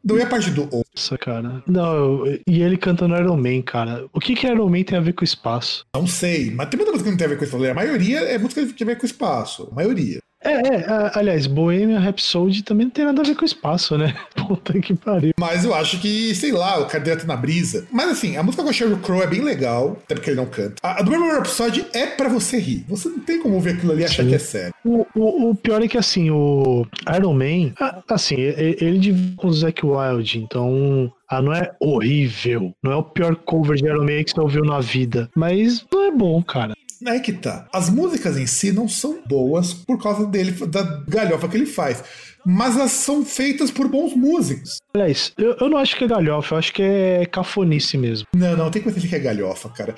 não é a parte do. Nossa, cara. Não, eu- e ele cantando Iron Man, cara. O que que Iron Man tem a ver com o espaço? Não sei, mas tem muita música que não tem a ver com isso. A maioria é música que tem a ver com espaço. A maioria. É, é, aliás, Bohemian Rhapsody também não tem nada a ver com o espaço, né? *laughs* Puta que pariu. Mas eu acho que, sei lá, o cara deve na brisa. Mas assim, a música com a Sheryl Crow é bem legal, até porque ele não canta. A, a do Bohemian Rhapsody é pra você rir. Você não tem como ouvir aquilo ali e achar que é sério. O, o- o pior é que, assim, o Iron Man, assim, ele divide com o Zack Wild, então. Ah, não é horrível. Não é o pior cover de Iron Man que você ouviu na vida. Mas não é bom, cara. É que tá. As músicas em si não são boas por causa dele, da galhofa que ele faz. Mas elas são feitas por bons músicos. Aliás, eu, eu não acho que é galhofa, eu acho que é cafonice mesmo. Não, não, tem coisa que é galhofa, cara.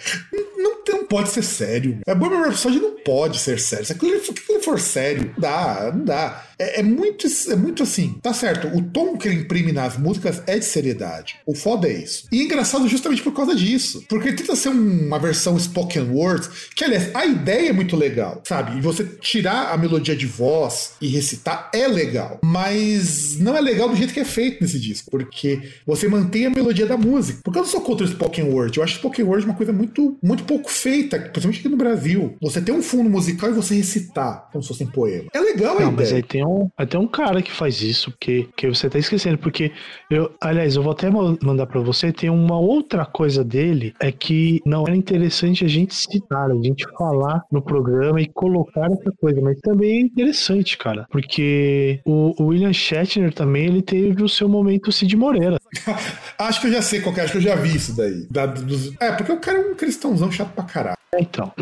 Não, pode ser sério. A Bohemian Rhapsody não pode ser sério. Se aquilo, se aquilo for sério, não dá, não dá. É, é muito, é muito assim. Tá certo, o tom que ele imprime nas músicas é de seriedade. O foda é isso. E é engraçado justamente por causa disso. Porque ele tenta ser um- uma versão spoken words, que aliás, a ideia é muito legal, sabe? E você tirar a melodia de voz e recitar é legal. Mas não é legal do jeito que é feito nesse disco. Porque você mantém a melodia da música. Porque eu não sou contra o spoken word. Eu acho spoken word uma coisa muito, muito pouco feita, principalmente aqui no Brasil. Você ter um fundo musical e você recitar, como se fosse um poema. É legal a Não, mas ideia. aí tem um, aí tem um cara que faz isso, porque que você tá esquecendo, porque eu, aliás, eu vou até ma- mandar pra você, tem uma outra coisa dele, é que não era interessante a gente citar, a gente falar no programa e colocar essa coisa, mas também é interessante, cara, porque o, o William Shatner também, ele teve o seu momento Cid Moreira. *laughs* Acho que eu já sei qual que é, acho que eu já vi isso daí. Da- dos- É, porque o cara é um cristãozão chato pra caralho. Então,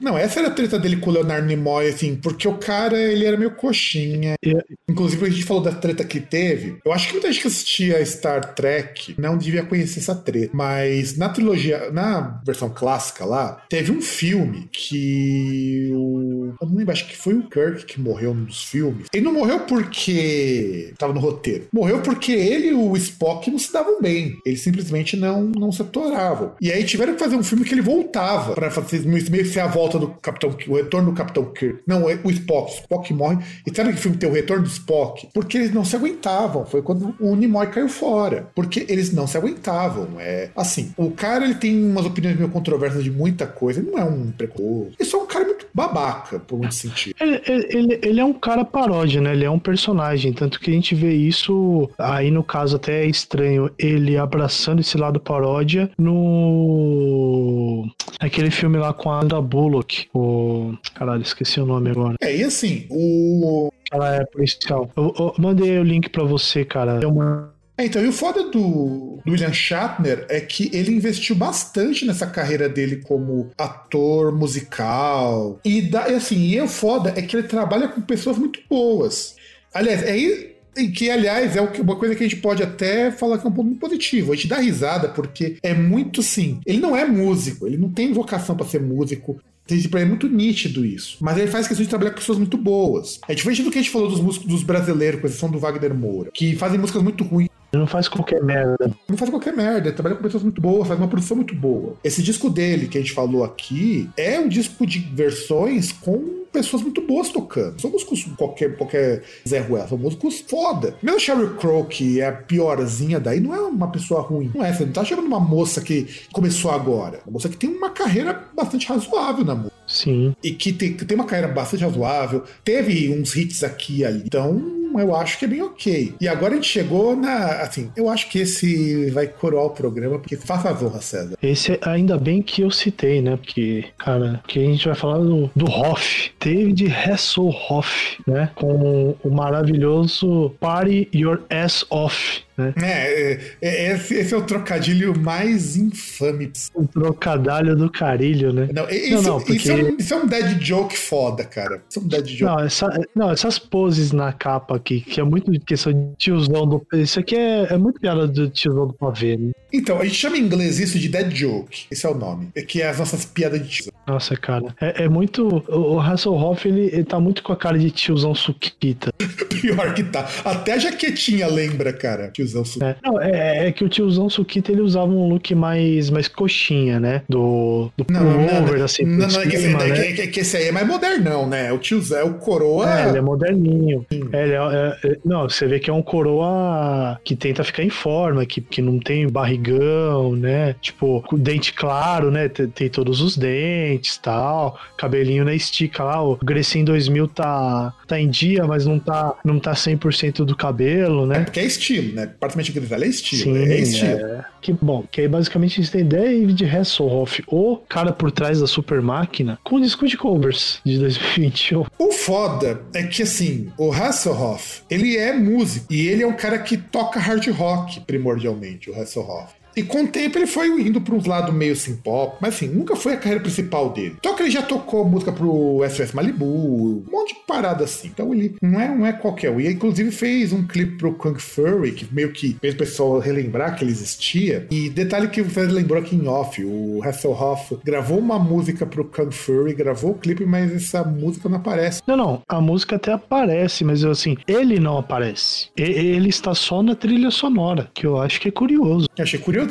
Não, essa era a treta dele com o Leonardo Nimoy, assim, porque o cara, ele era meio coxinha. É. Inclusive, a gente falou da treta que teve. Eu acho que muita gente que assistia Star Trek não devia conhecer essa treta. Mas na trilogia, na versão clássica lá, teve um filme que o. Eu não lembro, acho que foi o Kirk que morreu num dos filmes. Ele não morreu porque tava no roteiro. Morreu porque ele e o Spock não se davam bem. Eles simplesmente não, não se atoravam. E aí tiveram que fazer um filme que ele voltava pra fazer meio que ser a volta volta do Capitão o retorno do Capitão Kirk. Não, é o Spock. O Spock morre. E sabe que filme tem o retorno do Spock? Porque eles não se aguentavam. Foi quando o Nimoy caiu fora. Porque eles não se aguentavam. É assim, o cara ele tem umas opiniões meio controversas de muita coisa. Ele não é um precoce. Ele só é um cara babaca, por muito sentido. Ele, ele, ele é um cara paródia, né? Ele é um personagem. Tanto que a gente vê isso aí no caso até é estranho. Ele abraçando esse lado paródia no. Aquele filme lá com a Andra Bullock. O. Caralho, esqueci o nome agora. É, e assim, o. Ela é policial. Eu, eu mandei o link pra você, cara. É uma. É, então, e o foda do, do William Shatner é que ele investiu bastante nessa carreira dele como ator musical. E, da, e assim, e o foda é que ele trabalha com pessoas muito boas. Aliás, é e que, aliás, é uma coisa que a gente pode até falar que é um ponto positivo. A gente dá risada porque é muito sim. Ele não é músico, ele não tem vocação para ser músico. É muito nítido isso. Mas ele faz questão de trabalhar com pessoas muito boas. É diferente do que a gente falou dos músicos dos brasileiros, com exceção do Wagner Moura, que fazem músicas muito ruins. Ele não faz qualquer merda. Não faz qualquer merda, ele trabalha com pessoas muito boas, faz uma produção muito boa. Esse disco dele, que a gente falou aqui, é um disco de versões com pessoas muito boas tocando. São músicos qualquer, qualquer Zé Ruela, são músicos foda. Mesmo Sheryl Crow, que é a piorzinha daí, não é uma pessoa ruim. Não é, você não tá chamando uma moça que começou agora. Uma moça que tem uma carreira bastante razoável na música. Sim. E que tem, que tem uma carreira bastante razoável. Teve uns hits aqui e ali. Então, eu acho que é bem ok. E agora a gente chegou na. Assim, eu acho que esse vai coroar o programa, porque as honras, César. Esse ainda bem que eu citei, né? Porque, cara, que a gente vai falar do, do Hoff, David Hasselhoff, né? Com o maravilhoso Party Your Ass Off né? É, é, esse, esse, é o trocadilho mais infame. O trocadilho do carilho, né? Não, isso, não, não, porque... isso, é um, isso, é um, dead joke foda, cara. Isso é um dead joke. Não, essa, não, essas poses na capa aqui, que é muito questão de tiozão do. Isso aqui é, é muito piada do tiozão do pavê, né? Então, a gente chama em inglês isso de dead joke. Esse é o nome. É que é as nossas piadas de tiozão. Nossa, cara. É, é muito. O Hasselhoff, ele, ele tá muito com a cara de tiozão suquita. *laughs* Pior que tá. Até a jaquetinha lembra, cara. Tiozão tiozão. É, não, é, é, que o tiozão Suquita ele usava um look mais, mais coxinha, né? Do, do não, pullover, assim. Não, não, é, que esse, né? é, que, é que esse aí é mais modernão, né? O tiozão, é o coroa. É, ele é moderninho. É, ele é, é, não, você vê que é um coroa que tenta ficar em forma, que, que não tem barrigão, né? Tipo, dente claro, né? Tem, tem todos os dentes tal. Cabelinho na estica lá. O Grecin 2000 tá, tá em dia, mas não tá, não tá 100% do cabelo, né? É porque é estilo, né? Apartamento grisalho é estilo. Sim, é estilo. É... Que bom, que aí basicamente a gente tem David Hasselhoff, o cara por trás da super máquina, com o disco de covers de *laughs* 2021. O foda é que assim, o Hasselhoff, ele é músico e ele é um cara que toca hard rock primordialmente, o Hasselhoff. E com o tempo ele foi indo para uns lados meio sim pop, mas assim, nunca foi a carreira principal dele. Só que ele já tocou música pro SOS Malibu, um monte de parada assim. Então ele não é, não é qualquer um. E inclusive fez um clipe pro Kung Fury, que meio que fez o pessoal relembrar que ele existia. E detalhe que você lembrou aqui em off, o Hasselhoff gravou uma música pro Kung Fury, gravou o clipe, mas essa música não aparece. Não, não, a música até aparece, mas assim, ele não aparece. Ele está só na trilha sonora, que eu acho que é curioso. Eu achei curioso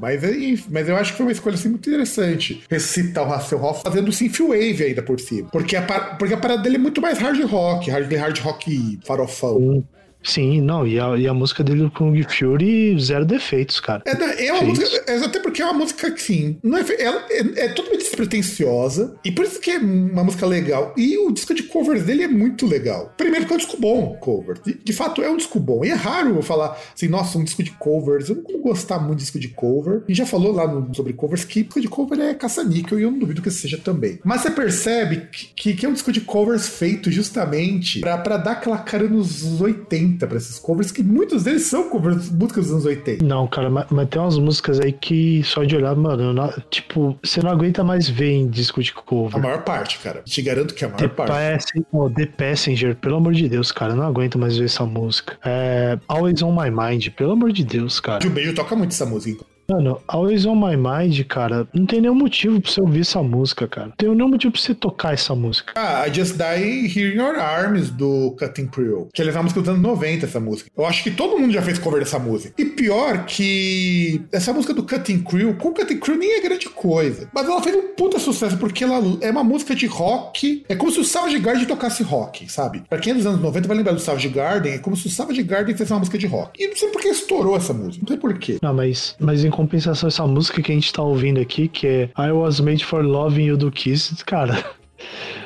mas, é mas eu acho que foi uma escolha assim, muito interessante. Ressuscitar o Hasselhoff fazendo synthwave ainda por cima. Porque a, porque a parada dele é muito mais hard rock, hard, hard rock farofão. Hum. Sim, não, e a, e a música dele com o Fury, zero defeitos, cara. É, é uma música, é, até porque é uma música que, sim, não é, é, é, totalmente despretensiosa, e por isso que é uma música legal. E o disco de covers dele é muito legal. Primeiro que é um disco bom, cover. De, de fato, é um disco bom. E é raro eu falar assim, nossa, um disco de covers. Eu não gostar muito de disco de cover. E já falou lá no, sobre covers que disco de cover é caça-níquel, e eu não duvido que seja também. Mas você percebe que, que é um disco de covers feito justamente para dar aquela cara nos 80 80 pra esses covers, que muitos deles são covers músicas dos anos 80. Não, cara, mas, mas tem umas músicas aí que só de olhar, mano, não, tipo, você não aguenta mais ver em disco de cover. A maior parte, cara. Te garanto que é a maior The parte. Pass, oh, The Passenger, pelo amor de Deus, cara, não aguento mais ver essa música. É, Always on My Mind, pelo amor de Deus, cara. O Beijo toca muito essa música. Mano, Always On My Mind, cara, não tem nenhum motivo pra você ouvir essa música, cara. Não tem nenhum motivo pra você tocar essa música. Ah, I Just Die Here in Your Arms, do Cutting Crew. Que ele é uma música dos anos 90, essa música. Eu acho que todo mundo já fez cover dessa música. E pior que essa música do Cutting Crew, com o Cutting Crew nem é grande coisa. Mas ela fez um puta sucesso, porque ela é uma música de rock. É como se o Savage Garden tocasse rock, sabe? Pra quem é dos anos 90 vai lembrar do Savage Garden, é como se o Savage Garden fizesse uma música de rock. E não sei por que estourou essa música, não sei por quê. Não, mas, mas em compensação, essa música que a gente tá ouvindo aqui, que é I Was Made for Loving You do Kiss, cara.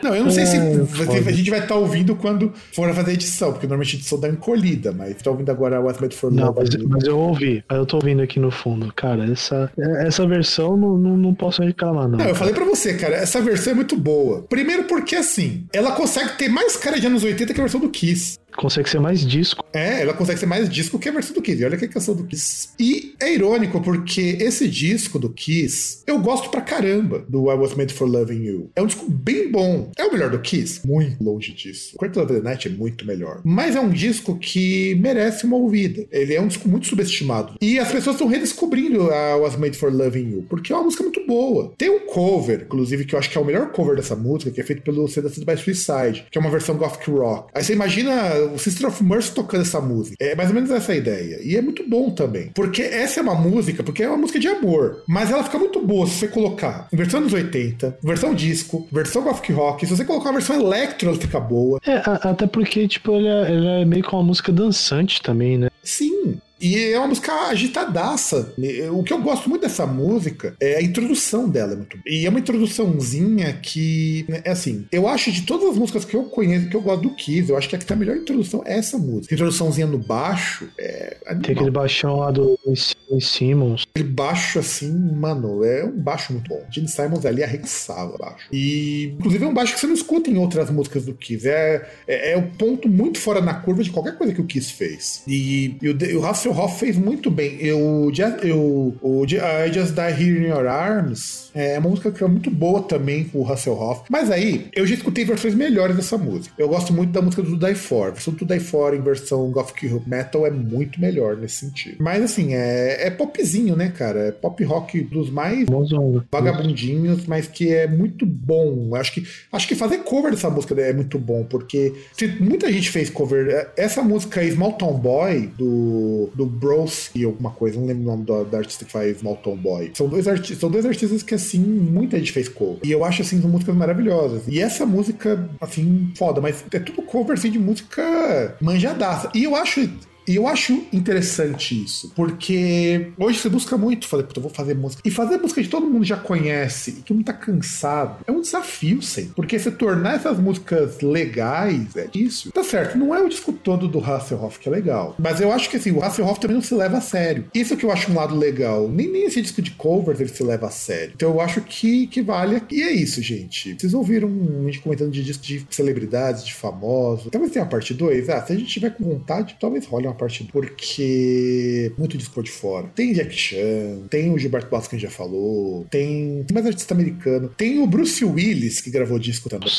Não, eu não sei se a gente vai estar tá ouvindo quando for fazer a edição, porque normalmente a edição dá encolhida, mas tá ouvindo agora What's Made for Não, mas, mas, eu ouvi, eu tô ouvindo aqui no fundo. Cara, essa, essa versão não, não, não posso reclamar, não. Não, eu falei pra você, cara, essa versão é muito boa. Primeiro porque, assim, ela consegue ter mais cara de anos 80 que a versão do Kiss consegue ser mais disco. É, ela consegue ser mais disco que a versão do Kiss. E olha que canção do Kiss. E é irônico porque esse disco do Kiss, eu gosto pra caramba do I Was Made for Loving You. É um disco bem bom. É o melhor do Kiss? Muito longe disso. Quarto of the Night é muito melhor. Mas é um disco que merece uma ouvida. Ele é um disco muito subestimado. E as pessoas estão redescobrindo a I Was Made for Loving You, porque é uma música muito boa. Tem um cover, inclusive, que eu acho que é o melhor cover dessa música, que é feito pelo Sedated by Suicide, que é uma versão gothic rock. Aí você imagina o Sister of Mercy tocando essa música. É mais ou menos essa a ideia. E é muito bom também. Porque essa é uma música, porque é uma música de amor. Mas ela fica muito boa se você colocar em versão dos 80, versão disco, versão gothic rock. Se você colocar uma versão electro, ela fica boa. É, até porque, tipo, ela, ela é meio que uma música dançante também, né? Sim, e é uma música agitadaça. O que eu gosto muito dessa música é a introdução dela. É muito... E é uma introduçãozinha que, né, é assim, eu acho de todas as músicas que eu conheço, que eu gosto do Kiss, eu acho que a que tem a melhor introdução é essa música. Introduçãozinha no baixo é. Animal. Tem aquele baixão lá do Simmons. Aquele baixo assim, mano, é um baixo muito bom. Gene Simons ali arregaçava baixo. E, inclusive, é um baixo que você não escuta em outras músicas do Kiss. É, é, é um ponto muito fora na curva de qualquer coisa que o Kiss fez. E, e o, o Hasselhoff fez muito bem. Eu, eu, o I Just Die Here in Your Arms é uma música que é muito boa também com o Hasselhoff. Mas aí, eu já escutei versões melhores dessa música. Eu gosto muito da música do Die For. A versão do Die For em versão Gothic Metal é muito melhor nesse sentido. Mas assim, é, é popzinho, né, cara? É pop rock dos mais vagabundinhos, mas que é muito bom. Acho que, acho que fazer cover dessa música é muito bom, porque muita gente fez cover. É, essa música Small Town Boy, do, do e alguma coisa, não lembro o nome da, da artista que faz Small Town Boy. São dois, arti são dois artistas que, assim, muita gente fez cover. E eu acho, assim, são músicas maravilhosas. E essa música, assim, foda, mas é tudo cover, assim, de música manjadaça. E eu acho e eu acho interessante isso, porque hoje você busca muito, falei, puta, eu vou fazer música. E fazer música que todo mundo já conhece e que não tá cansado é um desafio, sempre. Porque você tornar essas músicas legais é isso. Tá certo, não é o disco todo do Hasselhoff que é legal. Mas eu acho que assim, o Hasselhoff também não se leva a sério. Isso que eu acho um lado legal. Nem, nem esse disco de covers ele se leva a sério. Então eu acho que, que vale. E é isso, gente. Vocês ouviram a gente comentando de disco de celebridades, de famosos. Talvez tenha a parte 2. Ah, se a gente tiver com vontade, talvez role uma parte porque muito disco de fora. Tem Jack Chan, tem o Gilberto Bastos que já falou, tem, tem mais artista americano, tem o Bruce Willis que gravou disco também.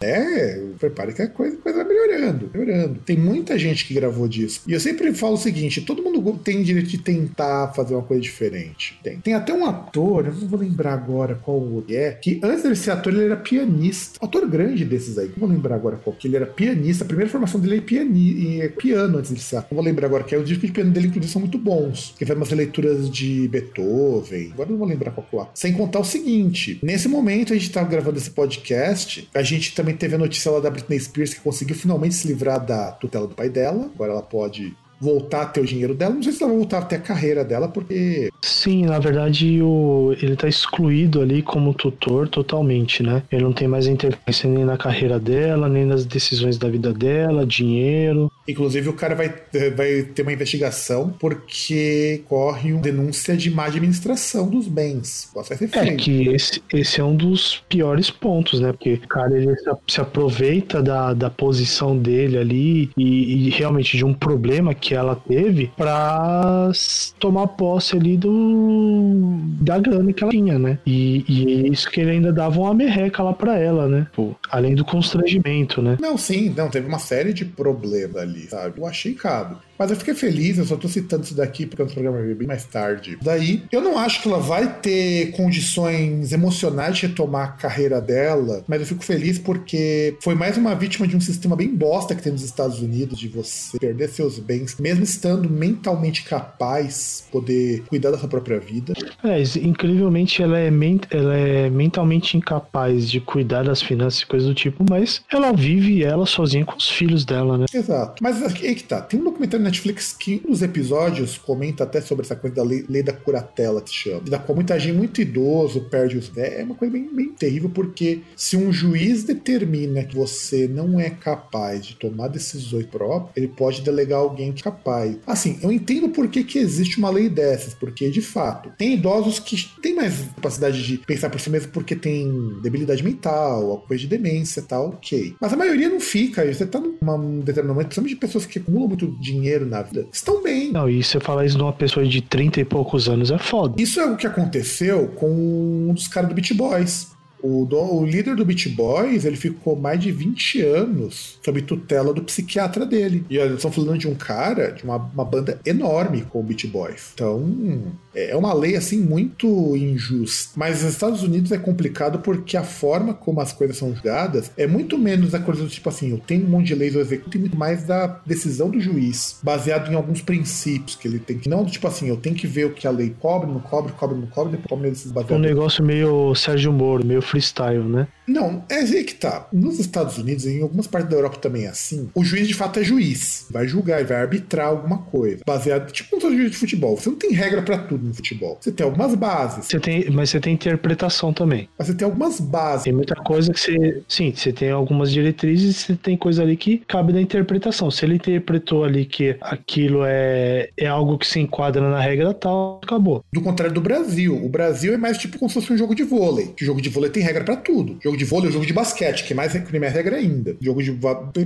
É, prepare que a coisa, a coisa vai melhorando, melhorando. Tem muita gente que gravou disso. E eu sempre falo o seguinte: todo mundo tem direito de tentar fazer uma coisa diferente. Tem. Tem até um ator, eu não vou lembrar agora qual é, que antes de ser ator, ele era pianista. Ator grande desses aí, não vou lembrar agora qual, que ele era pianista. A primeira formação dele é, piani, é piano antes de ser ator. Não vou lembrar agora, que é os discos de piano dele, inclusive, são muito bons. Que faz umas leituras de Beethoven. Agora não vou lembrar qual que é. Sem contar o seguinte: nesse momento a gente tá gravando esse podcast, a gente também também teve a notícia lá da Britney Spears que conseguiu finalmente se livrar da tutela do pai dela. Agora ela pode voltar a ter o dinheiro dela. Não sei se ela vai voltar a ter a carreira dela, porque. Sim, na verdade, o... ele tá excluído ali como tutor totalmente, né? Ele não tem mais interferência nem na carreira dela, nem nas decisões da vida dela, dinheiro. Inclusive, o cara vai, vai ter uma investigação porque corre uma denúncia de má administração dos bens. Ser. É que esse, esse é um dos piores pontos, né? Porque o cara ele se aproveita da, da posição dele ali e, e realmente de um problema que que ela teve pra tomar posse ali do da grana que ela tinha, né? E, e é isso que ele ainda dava uma merreca lá pra ela, né? Pô, além do constrangimento, né? Não, sim, não, teve uma série de problemas ali, sabe? Eu achei caro. Mas eu fiquei feliz, eu só tô citando isso daqui porque o programa veio bem mais tarde. Daí, eu não acho que ela vai ter condições emocionais de retomar a carreira dela, mas eu fico feliz porque foi mais uma vítima de um sistema bem bosta que tem nos Estados Unidos, de você perder seus bens, mesmo estando mentalmente capaz, poder cuidar da sua própria vida. É, incrivelmente ela é, ela é mentalmente incapaz de cuidar das finanças e coisas do tipo, mas ela vive ela sozinha com os filhos dela, né? Exato. Mas aí que tá, tem um documentário Netflix que nos episódios comenta até sobre essa coisa da lei, lei da curatela, que chama. Da qual muita gente muito idoso perde os. É uma coisa bem, bem terrível, porque se um juiz determina que você não é capaz de tomar decisões próprias, ele pode delegar alguém que é capaz. Assim, eu entendo por que, que existe uma lei dessas, porque de fato, tem idosos que têm mais capacidade de pensar por si mesmo porque tem debilidade mental, coisa de demência e tal, ok. Mas a maioria não fica, você tá num determinado momento, principalmente de pessoas que acumulam muito dinheiro dinheiro na vida estão bem. Não, e você falar isso de uma pessoa de 30 e poucos anos é foda. Isso é o que aconteceu com um dos caras do Beat Boys. O, o, líder do Beat Boys, ele ficou mais de 20 anos sob tutela do psiquiatra dele. E eles estão falando de um cara, de uma, uma banda enorme com o Beat Boys. Então, é uma lei assim muito injusta. Mas nos Estados Unidos é complicado porque a forma como as coisas são julgadas é muito menos a coisa do tipo assim, eu tenho um monte de leis, eu executo, e muito mais da decisão do juiz, baseado em alguns princípios que ele tem que. Não do tipo assim, eu tenho que ver o que a lei cobre, não cobre, cobre, não cobre, depois tome esses baseados. Um negócio meio Sérgio Moro, meio freestyle, né? Não, é aí que tá. Nos Estados Unidos e em algumas partes da Europa também é assim. O juiz de fato é juiz. Vai julgar e vai arbitrar alguma coisa. Baseado, tipo um juiz de futebol. Você não tem regra para tudo no futebol. Você tem algumas bases. Você tem, mas você tem interpretação também. Mas você tem algumas bases. Tem muita coisa que você. Sim, você tem algumas diretrizes e você tem coisa ali que cabe da interpretação. Se ele interpretou ali que aquilo é, é algo que se enquadra na regra tal, acabou. Do contrário do Brasil. O Brasil é mais tipo como se fosse um jogo de vôlei. Que o jogo de vôlei tem regra para tudo. Jogo de vôlei é um jogo de basquete, que é mais, que mais regra ainda. Jogo de.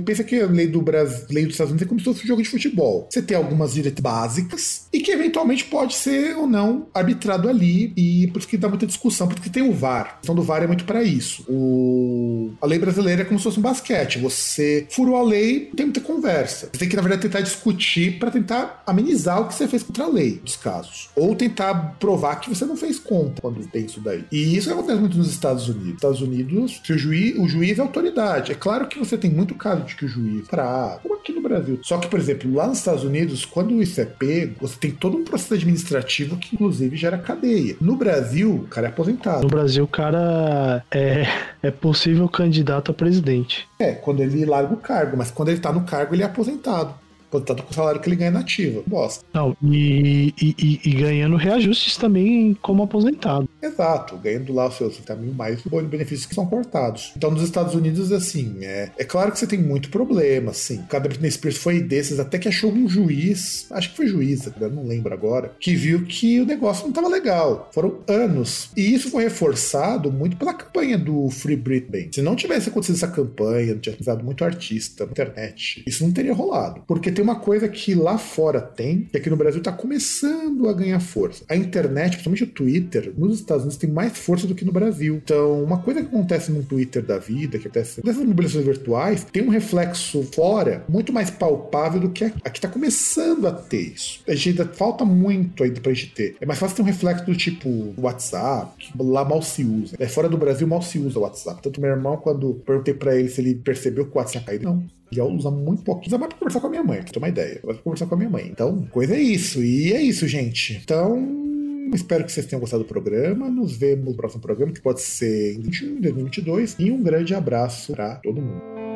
Pensa que a lei do Brasil, lei dos Estados Unidos é como se fosse um jogo de futebol. Você tem algumas diretrizes básicas e que eventualmente pode ser ou não arbitrado ali, e por isso que dá muita discussão, porque tem o VAR. A questão do VAR é muito para isso. O... A lei brasileira é como se fosse um basquete. Você furou a lei, tem muita conversa. Você tem que, na verdade, tentar discutir para tentar amenizar o que você fez contra a lei, dos casos. Ou tentar provar que você não fez conta quando tem isso daí. E isso acontece muito nos Estados Unidos. Estados Unidos, o juiz, o juiz é autoridade. É claro que você tem muito caso de que o juiz, pra, como aqui no Brasil. Só que, por exemplo, lá nos Estados Unidos, quando isso é pego, você tem todo um processo administrativo que, inclusive, gera cadeia. No Brasil, o cara é aposentado. No Brasil, o cara é, é possível candidato a presidente. É, quando ele larga o cargo, mas quando ele tá no cargo, ele é aposentado tanto com o salário que ele ganha nativa. Bosta. Não, e, e, e, ganhando reajustes também como aposentado. Exato, ganhando lá os seus também mais benefícios que são cortados. Então, nos Estados Unidos, assim, é, é claro que você tem muito problema, assim. Cada Britney Spears foi desses, até que achou um juiz, acho que foi juiz, não lembro agora, que viu que o negócio não estava legal. Foram anos. E isso foi reforçado muito pela campanha do Free Britney. Se não tivesse acontecido essa campanha, não tivesse usado muito artista na internet, isso não teria rolado. Porque tem tem uma coisa que lá fora tem, que aqui no Brasil está começando a ganhar força. A internet, principalmente o Twitter, nos Estados Unidos tem mais força do que no Brasil. Então, uma coisa que acontece no Twitter da vida, que acontece nessas mobilizações virtuais, tem um reflexo fora muito mais palpável do que aqui. Aqui está começando a ter isso. A gente ainda falta muito ainda pra gente ter. É mais fácil ter um reflexo do tipo WhatsApp, que lá mal se usa. É, fora do Brasil mal se usa o WhatsApp. Tanto meu irmão, quando perguntei para ele se ele percebeu que o WhatsApp caído, não. Já usa muito pouquinho. Usa mais pra conversar com a minha mãe, pra ter uma ideia. Vai conversar com a minha mãe. Então, coisa é isso. E é isso, gente. Então, espero que vocês tenham gostado do programa. Nos vemos no próximo programa, que pode ser em 2021, 2022. E um grande abraço para todo mundo.